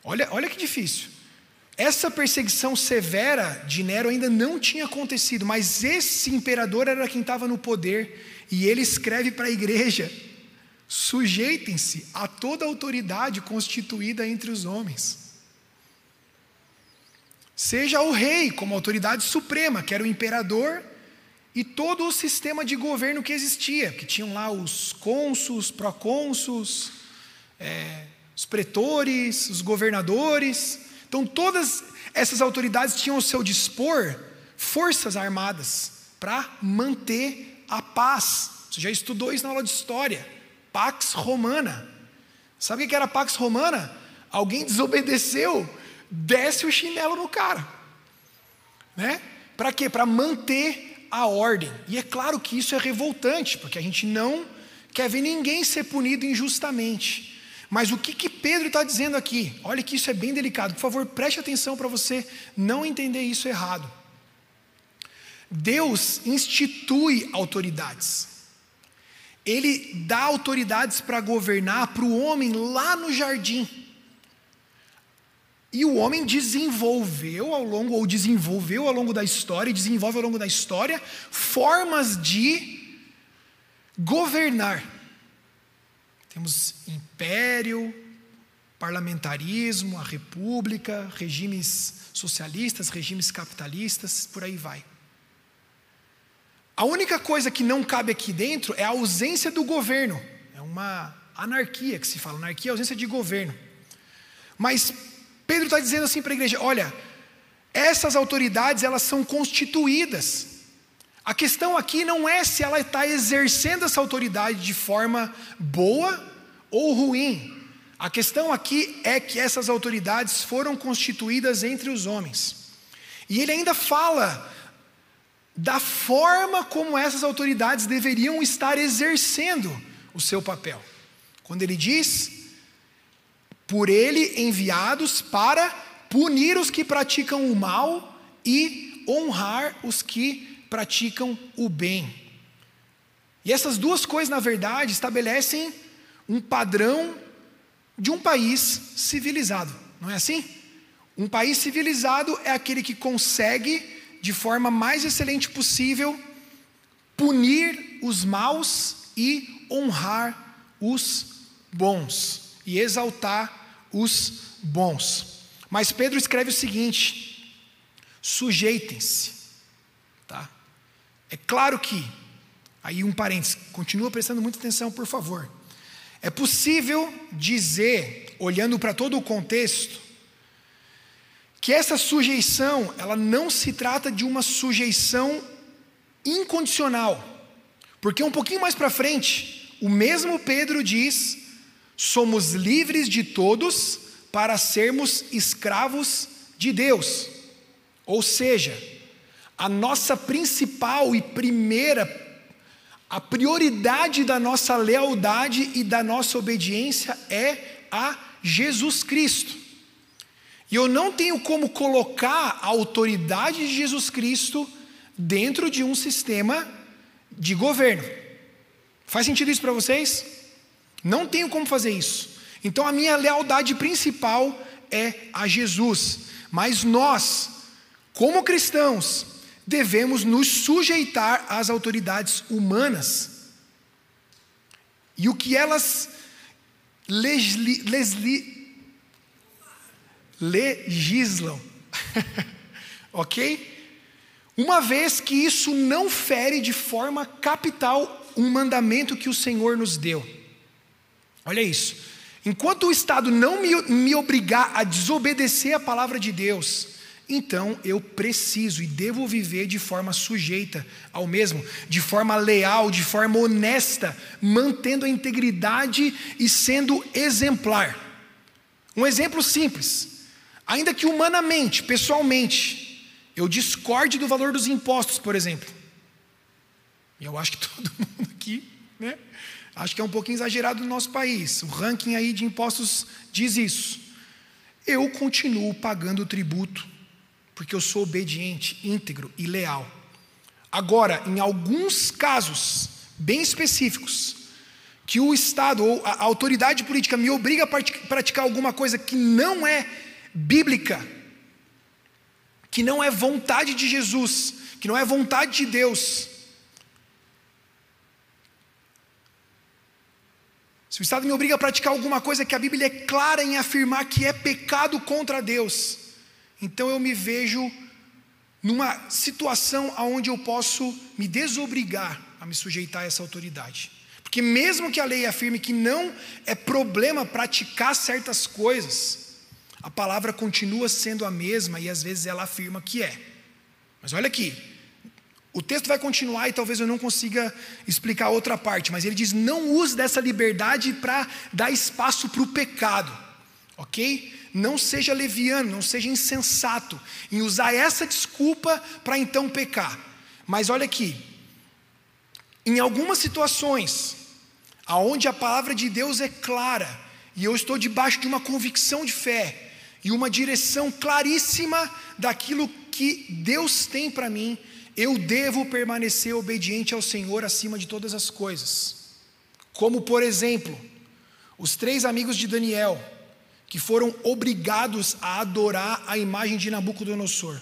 olha, olha que difícil. Essa perseguição severa de Nero ainda não tinha acontecido, mas esse imperador era quem estava no poder, e ele escreve para a igreja: sujeitem-se a toda autoridade constituída entre os homens. Seja o rei como autoridade suprema, que era o imperador, e todo o sistema de governo que existia, que tinham lá os cônsuls, procônsuls, é, os pretores, os governadores. Então, todas essas autoridades tinham ao seu dispor forças armadas para manter a paz. Você já estudou isso na aula de história. Pax Romana. Sabe o que era Pax Romana? Alguém desobedeceu, desce o chinelo no cara. Né? Para quê? Para manter a ordem. E é claro que isso é revoltante, porque a gente não quer ver ninguém ser punido injustamente. Mas o que, que Pedro está dizendo aqui? Olha que isso é bem delicado. Por favor, preste atenção para você não entender isso errado. Deus institui autoridades. Ele dá autoridades para governar para o homem lá no jardim. E o homem desenvolveu ao longo, ou desenvolveu ao longo da história, desenvolve ao longo da história, formas de governar. Temos império, parlamentarismo, a república, regimes socialistas, regimes capitalistas, por aí vai. A única coisa que não cabe aqui dentro é a ausência do governo. É uma anarquia que se fala. Anarquia é ausência de governo. Mas Pedro está dizendo assim para a igreja: olha, essas autoridades elas são constituídas. A questão aqui não é se ela está exercendo essa autoridade de forma boa ou ruim. A questão aqui é que essas autoridades foram constituídas entre os homens. E ele ainda fala da forma como essas autoridades deveriam estar exercendo o seu papel. Quando ele diz por ele enviados para punir os que praticam o mal e honrar os que praticam o bem. E essas duas coisas, na verdade, estabelecem um padrão de um país civilizado, não é assim? Um país civilizado é aquele que consegue, de forma mais excelente possível, punir os maus e honrar os bons e exaltar os bons. Mas Pedro escreve o seguinte: sujeitem-se. Tá? É claro que, aí um parênteses, continua prestando muita atenção, por favor. É possível dizer, olhando para todo o contexto, que essa sujeição, ela não se trata de uma sujeição incondicional. Porque um pouquinho mais para frente, o mesmo Pedro diz somos livres de todos para sermos escravos de Deus. Ou seja, a nossa principal e primeira, a prioridade da nossa lealdade e da nossa obediência é a Jesus Cristo. E eu não tenho como colocar a autoridade de Jesus Cristo dentro de um sistema de governo. Faz sentido isso para vocês? Não tenho como fazer isso. Então a minha lealdade principal é a Jesus. Mas nós, como cristãos, devemos nos sujeitar às autoridades humanas. E o que elas legislam. ok? Uma vez que isso não fere de forma capital um mandamento que o Senhor nos deu. Olha isso. Enquanto o Estado não me, me obrigar a desobedecer a palavra de Deus, então eu preciso e devo viver de forma sujeita ao mesmo, de forma leal, de forma honesta, mantendo a integridade e sendo exemplar. Um exemplo simples. Ainda que humanamente, pessoalmente, eu discorde do valor dos impostos, por exemplo. E eu acho que todo mundo aqui, né? Acho que é um pouquinho exagerado no nosso país. O ranking aí de impostos diz isso. Eu continuo pagando o tributo, porque eu sou obediente, íntegro e leal. Agora, em alguns casos bem específicos, que o Estado ou a autoridade política me obriga a praticar alguma coisa que não é bíblica, que não é vontade de Jesus, que não é vontade de Deus. Se o Estado me obriga a praticar alguma coisa que a Bíblia é clara em afirmar que é pecado contra Deus, então eu me vejo numa situação onde eu posso me desobrigar a me sujeitar a essa autoridade. Porque mesmo que a lei afirme que não é problema praticar certas coisas, a palavra continua sendo a mesma e às vezes ela afirma que é. Mas olha aqui, o texto vai continuar e talvez eu não consiga explicar outra parte, mas ele diz: não use dessa liberdade para dar espaço para o pecado, ok? Não seja leviano, não seja insensato em usar essa desculpa para então pecar. Mas olha aqui, em algumas situações, aonde a palavra de Deus é clara, e eu estou debaixo de uma convicção de fé, e uma direção claríssima daquilo que Deus tem para mim, eu devo permanecer obediente ao Senhor acima de todas as coisas. Como, por exemplo, os três amigos de Daniel, que foram obrigados a adorar a imagem de Nabucodonosor,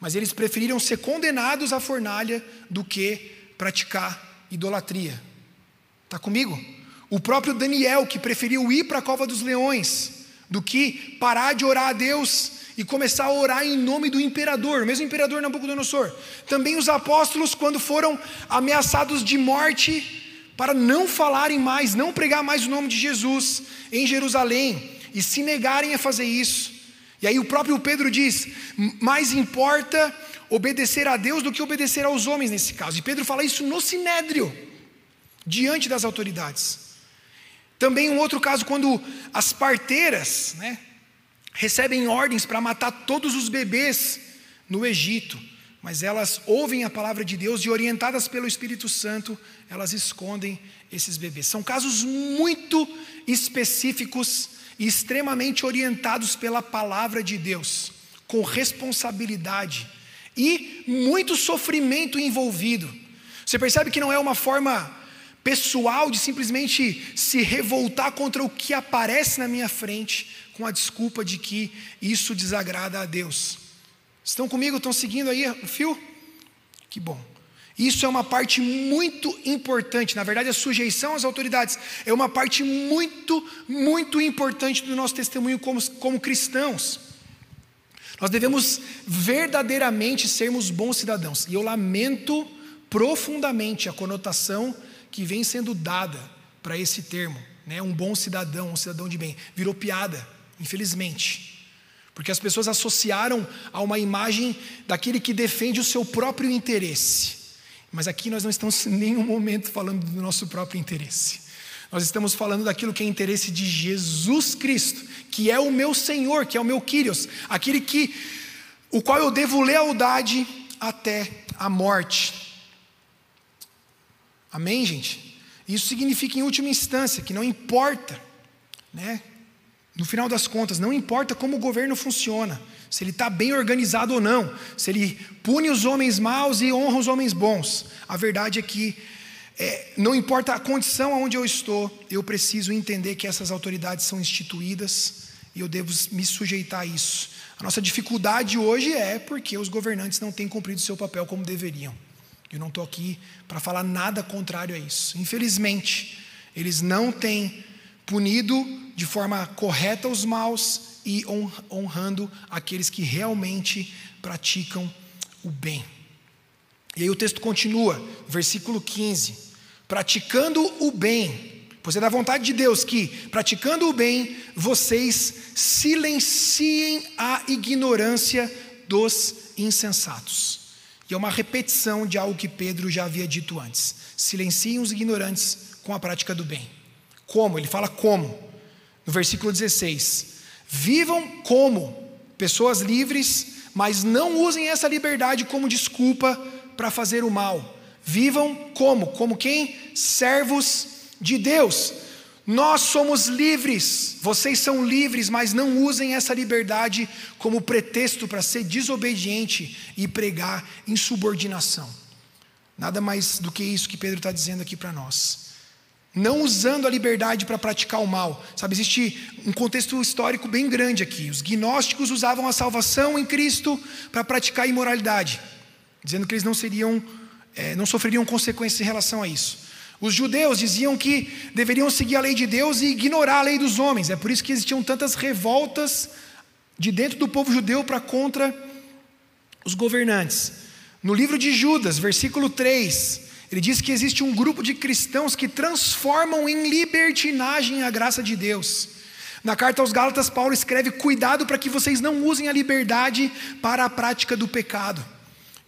mas eles preferiram ser condenados à fornalha do que praticar idolatria. Está comigo? O próprio Daniel, que preferiu ir para a cova dos leões, do que parar de orar a Deus e começar a orar em nome do imperador, mesmo imperador Nabucodonosor. Também os apóstolos, quando foram ameaçados de morte, para não falarem mais, não pregar mais o nome de Jesus em Jerusalém e se negarem a fazer isso. E aí o próprio Pedro diz: mais importa obedecer a Deus do que obedecer aos homens nesse caso. E Pedro fala isso no sinédrio, diante das autoridades. Também um outro caso, quando as parteiras né, recebem ordens para matar todos os bebês no Egito, mas elas ouvem a palavra de Deus e, orientadas pelo Espírito Santo, elas escondem esses bebês. São casos muito específicos e extremamente orientados pela palavra de Deus, com responsabilidade e muito sofrimento envolvido. Você percebe que não é uma forma pessoal de simplesmente se revoltar contra o que aparece na minha frente, com a desculpa de que isso desagrada a Deus. Estão comigo? Estão seguindo aí o fio? Que bom. Isso é uma parte muito importante, na verdade, a sujeição às autoridades é uma parte muito, muito importante do nosso testemunho como, como cristãos. Nós devemos verdadeiramente sermos bons cidadãos, e eu lamento profundamente a conotação que vem sendo dada para esse termo, né? um bom cidadão, um cidadão de bem, virou piada, infelizmente. Porque as pessoas associaram a uma imagem daquele que defende o seu próprio interesse. Mas aqui nós não estamos em nenhum momento falando do nosso próprio interesse. Nós estamos falando daquilo que é interesse de Jesus Cristo, que é o meu Senhor, que é o meu Kyrios, aquele que o qual eu devo lealdade, até a morte. Amém, gente? Isso significa, em última instância, que não importa, né? No final das contas, não importa como o governo funciona, se ele está bem organizado ou não, se ele pune os homens maus e honra os homens bons. A verdade é que é, não importa a condição onde eu estou, eu preciso entender que essas autoridades são instituídas e eu devo me sujeitar a isso. A nossa dificuldade hoje é porque os governantes não têm cumprido seu papel como deveriam. Eu não estou aqui para falar nada contrário a isso. Infelizmente, eles não têm punido de forma correta os maus e honrando aqueles que realmente praticam o bem. E aí o texto continua, versículo 15: praticando o bem, pois é da vontade de Deus que, praticando o bem, vocês silenciem a ignorância dos insensatos. E é uma repetição de algo que Pedro já havia dito antes: silenciem os ignorantes com a prática do bem. Como? Ele fala como. No versículo 16: Vivam como pessoas livres, mas não usem essa liberdade como desculpa para fazer o mal. Vivam como? Como quem? Servos de Deus. Nós somos livres, vocês são livres, mas não usem essa liberdade como pretexto para ser desobediente e pregar insubordinação. Nada mais do que isso que Pedro está dizendo aqui para nós não usando a liberdade para praticar o mal. Sabe, existe um contexto histórico bem grande aqui. Os gnósticos usavam a salvação em Cristo para praticar a imoralidade, dizendo que eles não seriam, é, não sofreriam consequências em relação a isso. Os judeus diziam que deveriam seguir a lei de Deus e ignorar a lei dos homens. É por isso que existiam tantas revoltas de dentro do povo judeu para contra os governantes. No livro de Judas, versículo 3, ele diz que existe um grupo de cristãos que transformam em libertinagem a graça de Deus. Na carta aos Gálatas, Paulo escreve: Cuidado para que vocês não usem a liberdade para a prática do pecado.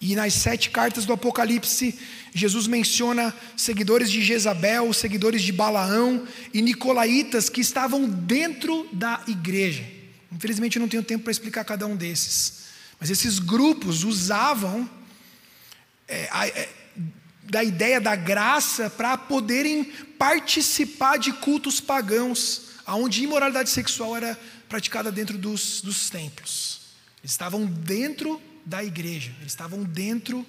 E nas sete cartas do Apocalipse, Jesus menciona seguidores de Jezabel, seguidores de Balaão e nicolaítas que estavam dentro da igreja. Infelizmente, eu não tenho tempo para explicar cada um desses. Mas esses grupos usavam é, é, da ideia da graça para poderem participar de cultos pagãos, onde imoralidade sexual era praticada dentro dos, dos templos. Eles estavam dentro da igreja, eles estavam dentro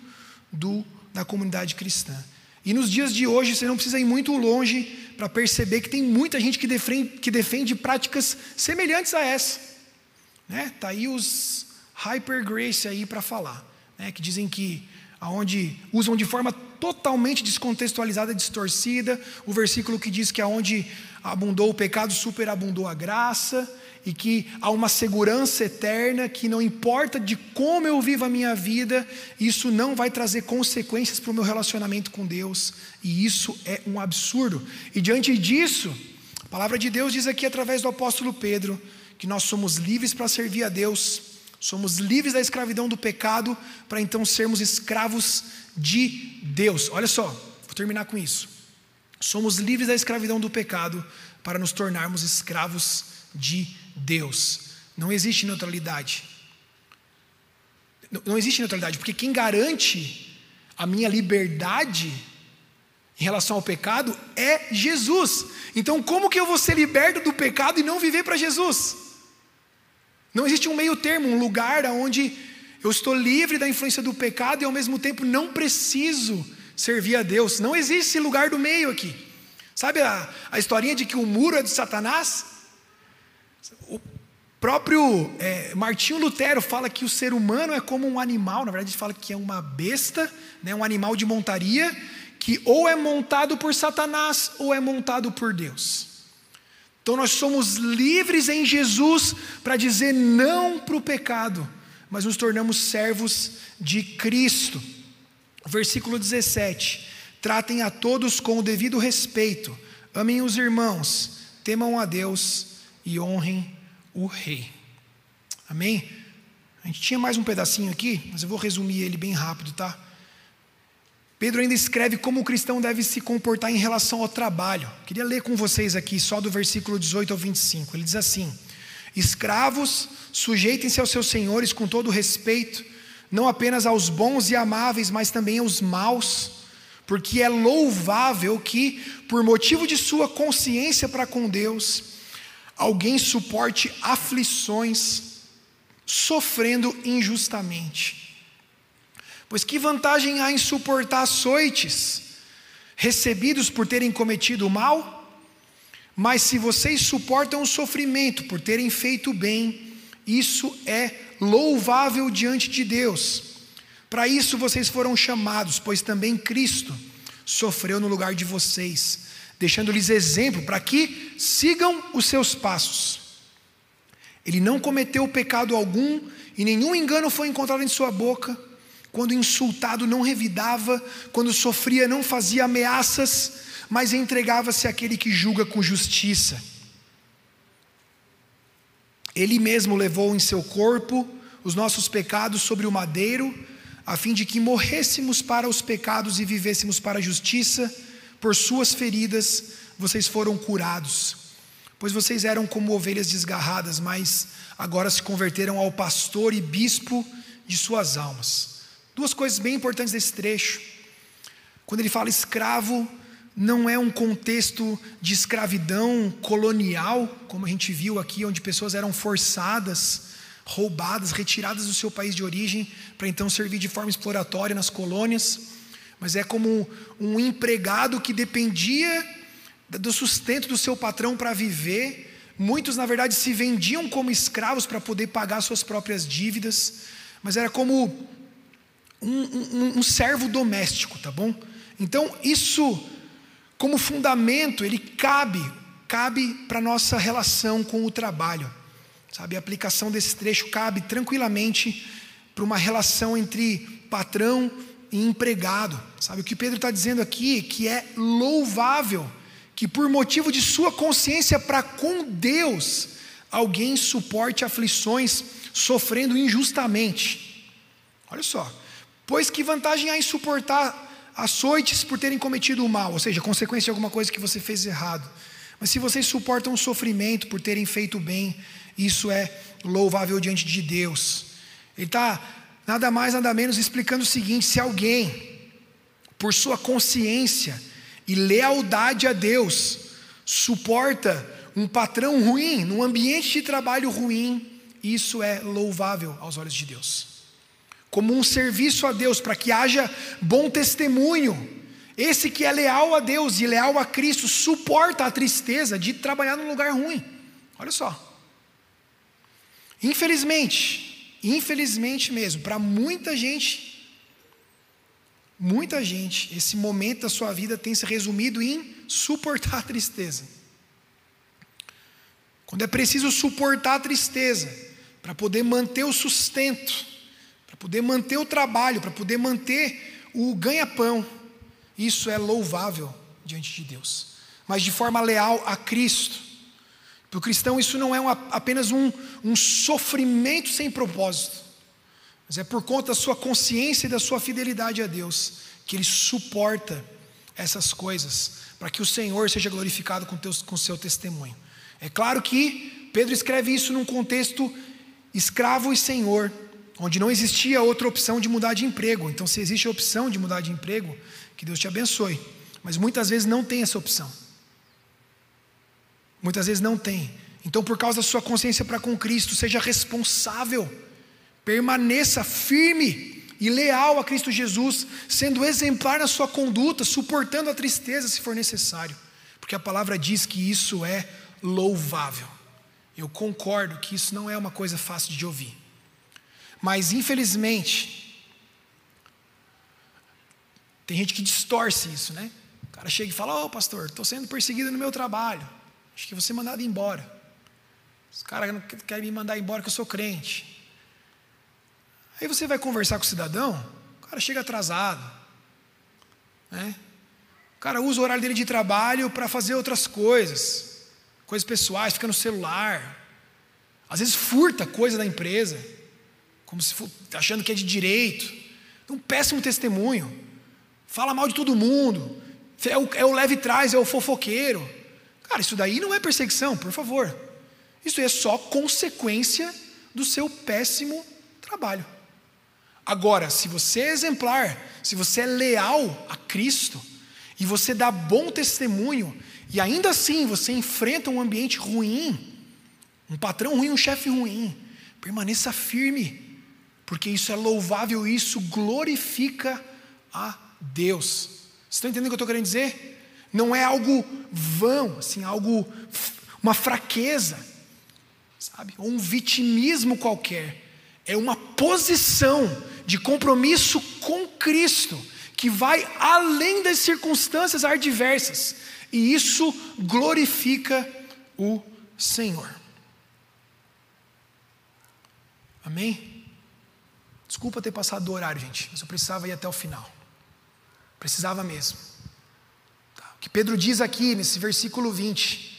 do, da comunidade cristã. E nos dias de hoje, você não precisa ir muito longe para perceber que tem muita gente que defende, que defende práticas semelhantes a essa. Né? Tá aí os hyper grace aí para falar, né? que dizem que aonde usam de forma totalmente descontextualizada, distorcida, o versículo que diz que aonde abundou o pecado, superabundou a graça, e que há uma segurança eterna que não importa de como eu vivo a minha vida, isso não vai trazer consequências para o meu relacionamento com Deus, e isso é um absurdo. E diante disso, a palavra de Deus diz aqui através do apóstolo Pedro que nós somos livres para servir a Deus, somos livres da escravidão do pecado, para então sermos escravos de Deus. Olha só, vou terminar com isso. Somos livres da escravidão do pecado para nos tornarmos escravos de Deus. Não existe neutralidade. Não existe neutralidade, porque quem garante a minha liberdade em relação ao pecado é Jesus. Então, como que eu vou ser liberto do pecado e não viver para Jesus? Não existe um meio termo, um lugar onde eu estou livre da influência do pecado e ao mesmo tempo não preciso servir a Deus. Não existe esse lugar do meio aqui. Sabe a, a historinha de que o muro é de Satanás? O próprio é, Martinho Lutero fala que o ser humano é como um animal, na verdade, ele fala que é uma besta, né, um animal de montaria, que ou é montado por Satanás ou é montado por Deus. Então nós somos livres em Jesus para dizer não para o pecado mas nos tornamos servos de Cristo. Versículo 17: Tratem a todos com o devido respeito, amem os irmãos, temam a Deus e honrem o Rei. Amém? A gente tinha mais um pedacinho aqui, mas eu vou resumir ele bem rápido, tá? Pedro ainda escreve como o cristão deve se comportar em relação ao trabalho. Queria ler com vocês aqui, só do versículo 18 ao 25. Ele diz assim: Escravos, sujeitem-se aos seus senhores com todo respeito, não apenas aos bons e amáveis, mas também aos maus, porque é louvável que, por motivo de sua consciência para com Deus, alguém suporte aflições, sofrendo injustamente. Pois que vantagem há em suportar açoites, recebidos por terem cometido o mal? Mas se vocês suportam o sofrimento por terem feito bem, isso é louvável diante de Deus. Para isso vocês foram chamados, pois também Cristo sofreu no lugar de vocês, deixando-lhes exemplo para que sigam os seus passos. Ele não cometeu pecado algum e nenhum engano foi encontrado em sua boca. Quando insultado, não revidava, quando sofria, não fazia ameaças, mas entregava-se àquele que julga com justiça. Ele mesmo levou em seu corpo os nossos pecados sobre o madeiro, a fim de que morrêssemos para os pecados e vivêssemos para a justiça, por suas feridas vocês foram curados. Pois vocês eram como ovelhas desgarradas, mas agora se converteram ao pastor e bispo de suas almas. Duas coisas bem importantes desse trecho. Quando ele fala escravo, não é um contexto de escravidão colonial, como a gente viu aqui, onde pessoas eram forçadas, roubadas, retiradas do seu país de origem, para então servir de forma exploratória nas colônias, mas é como um empregado que dependia do sustento do seu patrão para viver. Muitos, na verdade, se vendiam como escravos para poder pagar suas próprias dívidas, mas era como um, um, um servo doméstico, tá bom? Então, isso como fundamento, ele cabe, cabe para a nossa relação com o trabalho. Sabe, a aplicação desse trecho cabe tranquilamente para uma relação entre patrão e empregado. Sabe, o que Pedro está dizendo aqui que é louvável que por motivo de sua consciência para com Deus, alguém suporte aflições sofrendo injustamente. Olha só, pois que vantagem há em suportar açoites por terem cometido o mal, ou seja, consequência de alguma coisa que você fez errado. Mas se vocês suportam o sofrimento por terem feito o bem, isso é louvável diante de Deus. Ele está nada mais, nada menos explicando o seguinte: se alguém, por sua consciência e lealdade a Deus, suporta um patrão ruim, num ambiente de trabalho ruim, isso é louvável aos olhos de Deus como um serviço a Deus, para que haja bom testemunho. Esse que é leal a Deus e leal a Cristo suporta a tristeza de trabalhar num lugar ruim. Olha só. Infelizmente, infelizmente mesmo, para muita gente, muita gente, esse momento da sua vida tem se resumido em suportar a tristeza. Quando é preciso suportar a tristeza para poder manter o sustento, para poder manter o trabalho, para poder manter o ganha-pão. Isso é louvável diante de Deus, mas de forma leal a Cristo. Para o cristão, isso não é uma, apenas um, um sofrimento sem propósito, mas é por conta da sua consciência e da sua fidelidade a Deus que ele suporta essas coisas, para que o Senhor seja glorificado com o com seu testemunho. É claro que Pedro escreve isso num contexto escravo e senhor, onde não existia outra opção de mudar de emprego. Então, se existe a opção de mudar de emprego, que Deus te abençoe. Mas muitas vezes não tem essa opção. Muitas vezes não tem. Então, por causa da sua consciência para com Cristo, seja responsável, permaneça firme e leal a Cristo Jesus, sendo exemplar na sua conduta, suportando a tristeza se for necessário, porque a palavra diz que isso é louvável. Eu concordo que isso não é uma coisa fácil de ouvir. Mas infelizmente, tem gente que distorce isso, né? O cara chega e fala: Ô oh, pastor, estou sendo perseguido no meu trabalho. Acho que vou ser mandado embora. Os caras não querem me mandar embora que eu sou crente. Aí você vai conversar com o cidadão, o cara chega atrasado. Né? O cara usa o horário dele de trabalho para fazer outras coisas, coisas pessoais, fica no celular. Às vezes furta coisa da empresa como se for, achando que é de direito. Um péssimo testemunho. Fala mal de todo mundo. É o, é o leve trás, é o fofoqueiro. Cara, isso daí não é perseguição, por favor. Isso é só consequência do seu péssimo trabalho. Agora, se você é exemplar, se você é leal a Cristo, e você dá bom testemunho, e ainda assim você enfrenta um ambiente ruim, um patrão ruim, um chefe ruim, permaneça firme, porque isso é louvável, isso glorifica a Deus. Vocês estão entendendo o que eu estou querendo dizer? Não é algo vão, assim, algo, uma fraqueza, sabe? Ou um vitimismo qualquer. É uma posição de compromisso com Cristo que vai além das circunstâncias adversas, e isso glorifica o Senhor. Amém? Desculpa ter passado do horário, gente, mas eu precisava ir até o final. Precisava mesmo. Tá. O que Pedro diz aqui nesse versículo 20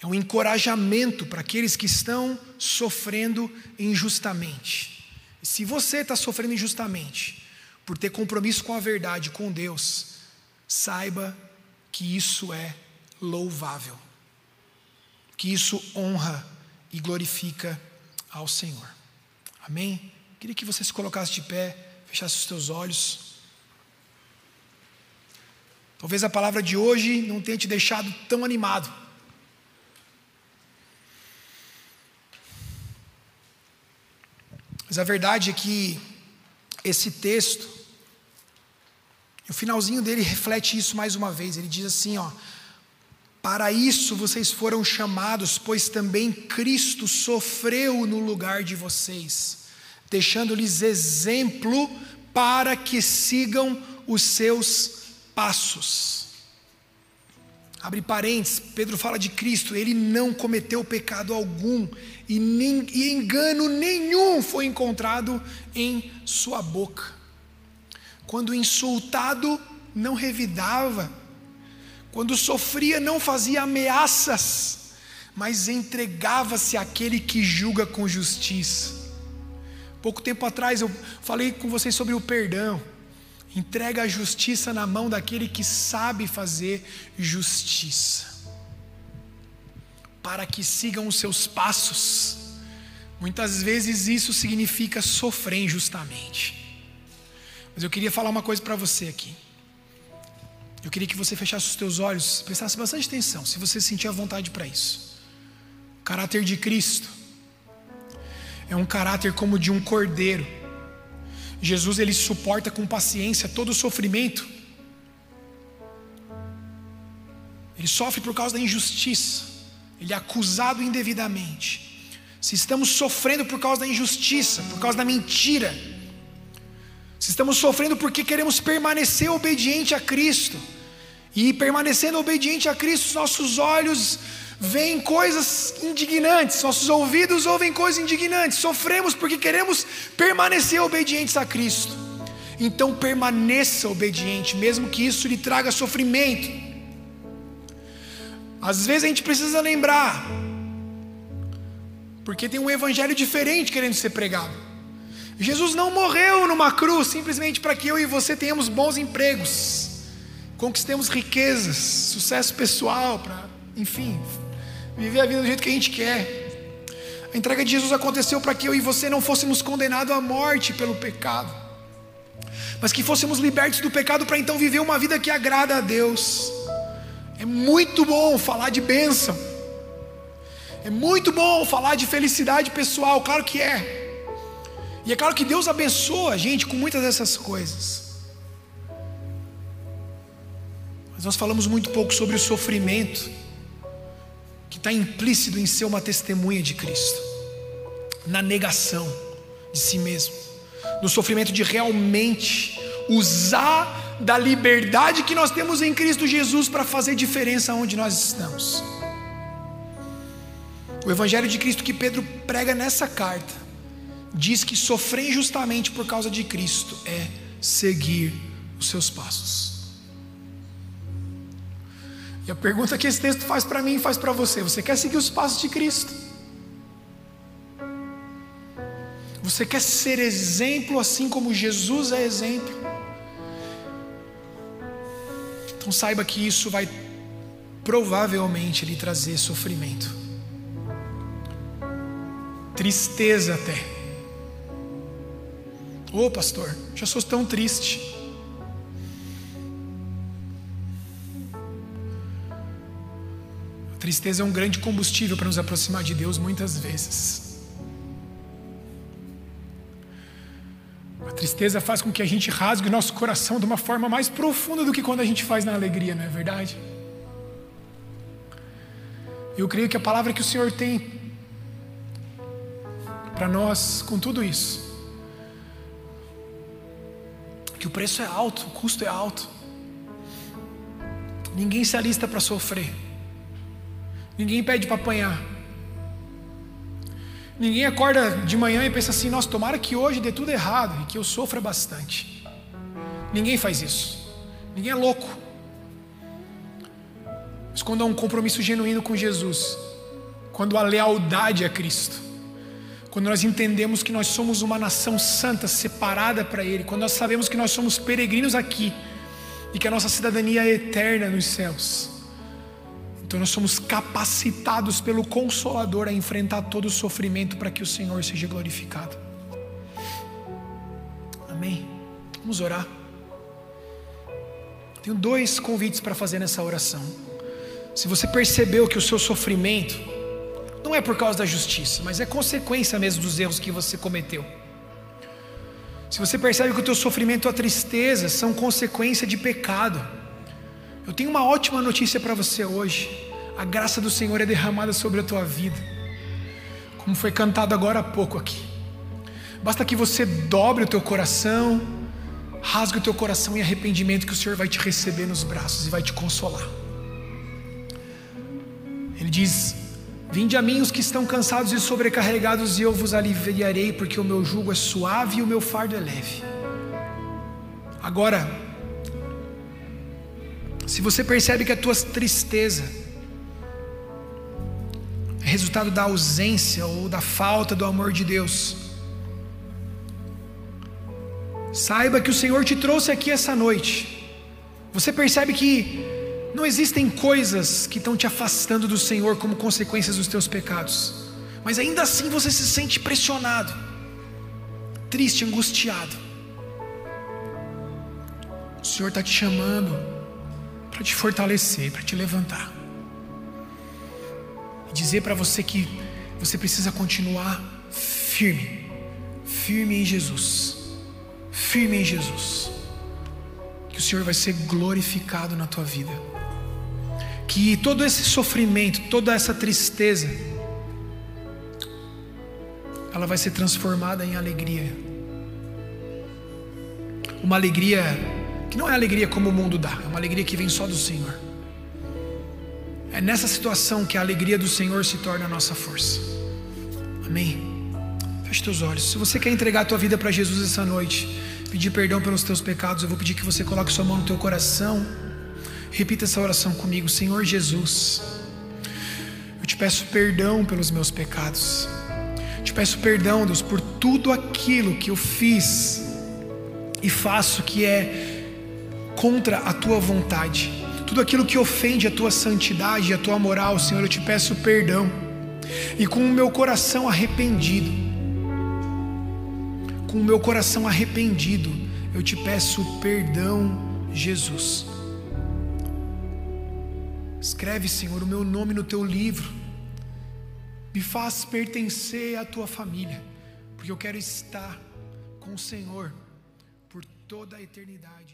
é um encorajamento para aqueles que estão sofrendo injustamente. E se você está sofrendo injustamente, por ter compromisso com a verdade, com Deus, saiba que isso é louvável, que isso honra e glorifica ao Senhor. Amém? Queria que você se colocasse de pé, fechasse os teus olhos. Talvez a palavra de hoje não tenha te deixado tão animado. Mas a verdade é que esse texto, o finalzinho dele reflete isso mais uma vez. Ele diz assim, ó: Para isso vocês foram chamados, pois também Cristo sofreu no lugar de vocês, deixando-lhes exemplo para que sigam os seus passos. Abre parênteses, Pedro fala de Cristo, ele não cometeu pecado algum e, nem, e engano nenhum foi encontrado em sua boca. Quando insultado, não revidava, quando sofria, não fazia ameaças, mas entregava-se àquele que julga com justiça. Pouco tempo atrás eu falei com vocês sobre o perdão. Entrega a justiça na mão daquele que sabe fazer justiça, para que sigam os seus passos. Muitas vezes isso significa sofrer injustamente. Mas eu queria falar uma coisa para você aqui. Eu queria que você fechasse os teus olhos, prestasse bastante atenção, se você sentir a vontade para isso. O caráter de Cristo é um caráter como de um cordeiro Jesus ele suporta com paciência todo o sofrimento. Ele sofre por causa da injustiça. Ele é acusado indevidamente. Se estamos sofrendo por causa da injustiça, por causa da mentira, se estamos sofrendo porque queremos permanecer obediente a Cristo, e permanecendo obediente a Cristo, nossos olhos veem coisas indignantes, nossos ouvidos ouvem coisas indignantes, sofremos porque queremos permanecer obedientes a Cristo. Então permaneça obediente, mesmo que isso lhe traga sofrimento. Às vezes a gente precisa lembrar, porque tem um evangelho diferente querendo ser pregado. Jesus não morreu numa cruz simplesmente para que eu e você tenhamos bons empregos, conquistemos riquezas, sucesso pessoal, para, enfim, viver a vida do jeito que a gente quer. A entrega de Jesus aconteceu para que eu e você não fôssemos condenados à morte pelo pecado, mas que fôssemos libertos do pecado para então viver uma vida que agrada a Deus. É muito bom falar de bênção, é muito bom falar de felicidade pessoal, claro que é. E é claro que Deus abençoa a gente com muitas dessas coisas. Mas nós falamos muito pouco sobre o sofrimento que está implícito em ser uma testemunha de Cristo, na negação de si mesmo, no sofrimento de realmente usar da liberdade que nós temos em Cristo Jesus para fazer diferença onde nós estamos. O Evangelho de Cristo que Pedro prega nessa carta diz que sofrer injustamente por causa de Cristo é seguir os seus passos. E a pergunta que esse texto faz para mim e faz para você: você quer seguir os passos de Cristo? Você quer ser exemplo assim como Jesus é exemplo? Então saiba que isso vai provavelmente lhe trazer sofrimento, tristeza até. Ô oh, pastor, já sou tão triste. Tristeza é um grande combustível para nos aproximar de Deus muitas vezes. A tristeza faz com que a gente rasgue o nosso coração de uma forma mais profunda do que quando a gente faz na alegria, não é verdade? Eu creio que a palavra que o Senhor tem para nós com tudo isso, que o preço é alto, o custo é alto. Ninguém se alista para sofrer. Ninguém pede para apanhar. Ninguém acorda de manhã e pensa assim: nossa, tomara que hoje dê tudo errado e que eu sofra bastante. Ninguém faz isso. Ninguém é louco. Mas quando há um compromisso genuíno com Jesus, quando há lealdade a Cristo, quando nós entendemos que nós somos uma nação santa, separada para Ele, quando nós sabemos que nós somos peregrinos aqui e que a nossa cidadania é eterna nos céus, então nós somos capacitados pelo Consolador a enfrentar todo o sofrimento para que o Senhor seja glorificado. Amém? Vamos orar. Tenho dois convites para fazer nessa oração. Se você percebeu que o seu sofrimento não é por causa da justiça, mas é consequência mesmo dos erros que você cometeu. Se você percebe que o teu sofrimento a tristeza são consequência de pecado, eu tenho uma ótima notícia para você hoje. A graça do Senhor é derramada sobre a tua vida, como foi cantado agora há pouco aqui. Basta que você dobre o teu coração, rasgue o teu coração em arrependimento, que o Senhor vai te receber nos braços e vai te consolar. Ele diz: Vinde a mim os que estão cansados e sobrecarregados, e eu vos aliviarei, porque o meu jugo é suave e o meu fardo é leve. Agora, se você percebe que a tua tristeza é resultado da ausência ou da falta do amor de Deus, saiba que o Senhor te trouxe aqui essa noite. Você percebe que não existem coisas que estão te afastando do Senhor como consequências dos teus pecados, mas ainda assim você se sente pressionado, triste, angustiado. O Senhor está te chamando para te fortalecer, para te levantar, e dizer para você que você precisa continuar firme, firme em Jesus, firme em Jesus, que o Senhor vai ser glorificado na tua vida. Que todo esse sofrimento, toda essa tristeza, ela vai ser transformada em alegria. Uma alegria que não é alegria como o mundo dá, é uma alegria que vem só do Senhor. É nessa situação que a alegria do Senhor se torna a nossa força. Amém. Feche teus olhos. Se você quer entregar a tua vida para Jesus essa noite, pedir perdão pelos teus pecados, eu vou pedir que você coloque sua mão no teu coração. Repita essa oração comigo, Senhor Jesus. Eu te peço perdão pelos meus pecados. Te peço perdão, Deus, por tudo aquilo que eu fiz e faço que é contra a tua vontade. Tudo aquilo que ofende a tua santidade a tua moral, Senhor, eu te peço perdão. E com o meu coração arrependido, com o meu coração arrependido, eu te peço perdão, Jesus. Escreve, Senhor, o meu nome no teu livro. Me faz pertencer à tua família, porque eu quero estar com o Senhor por toda a eternidade.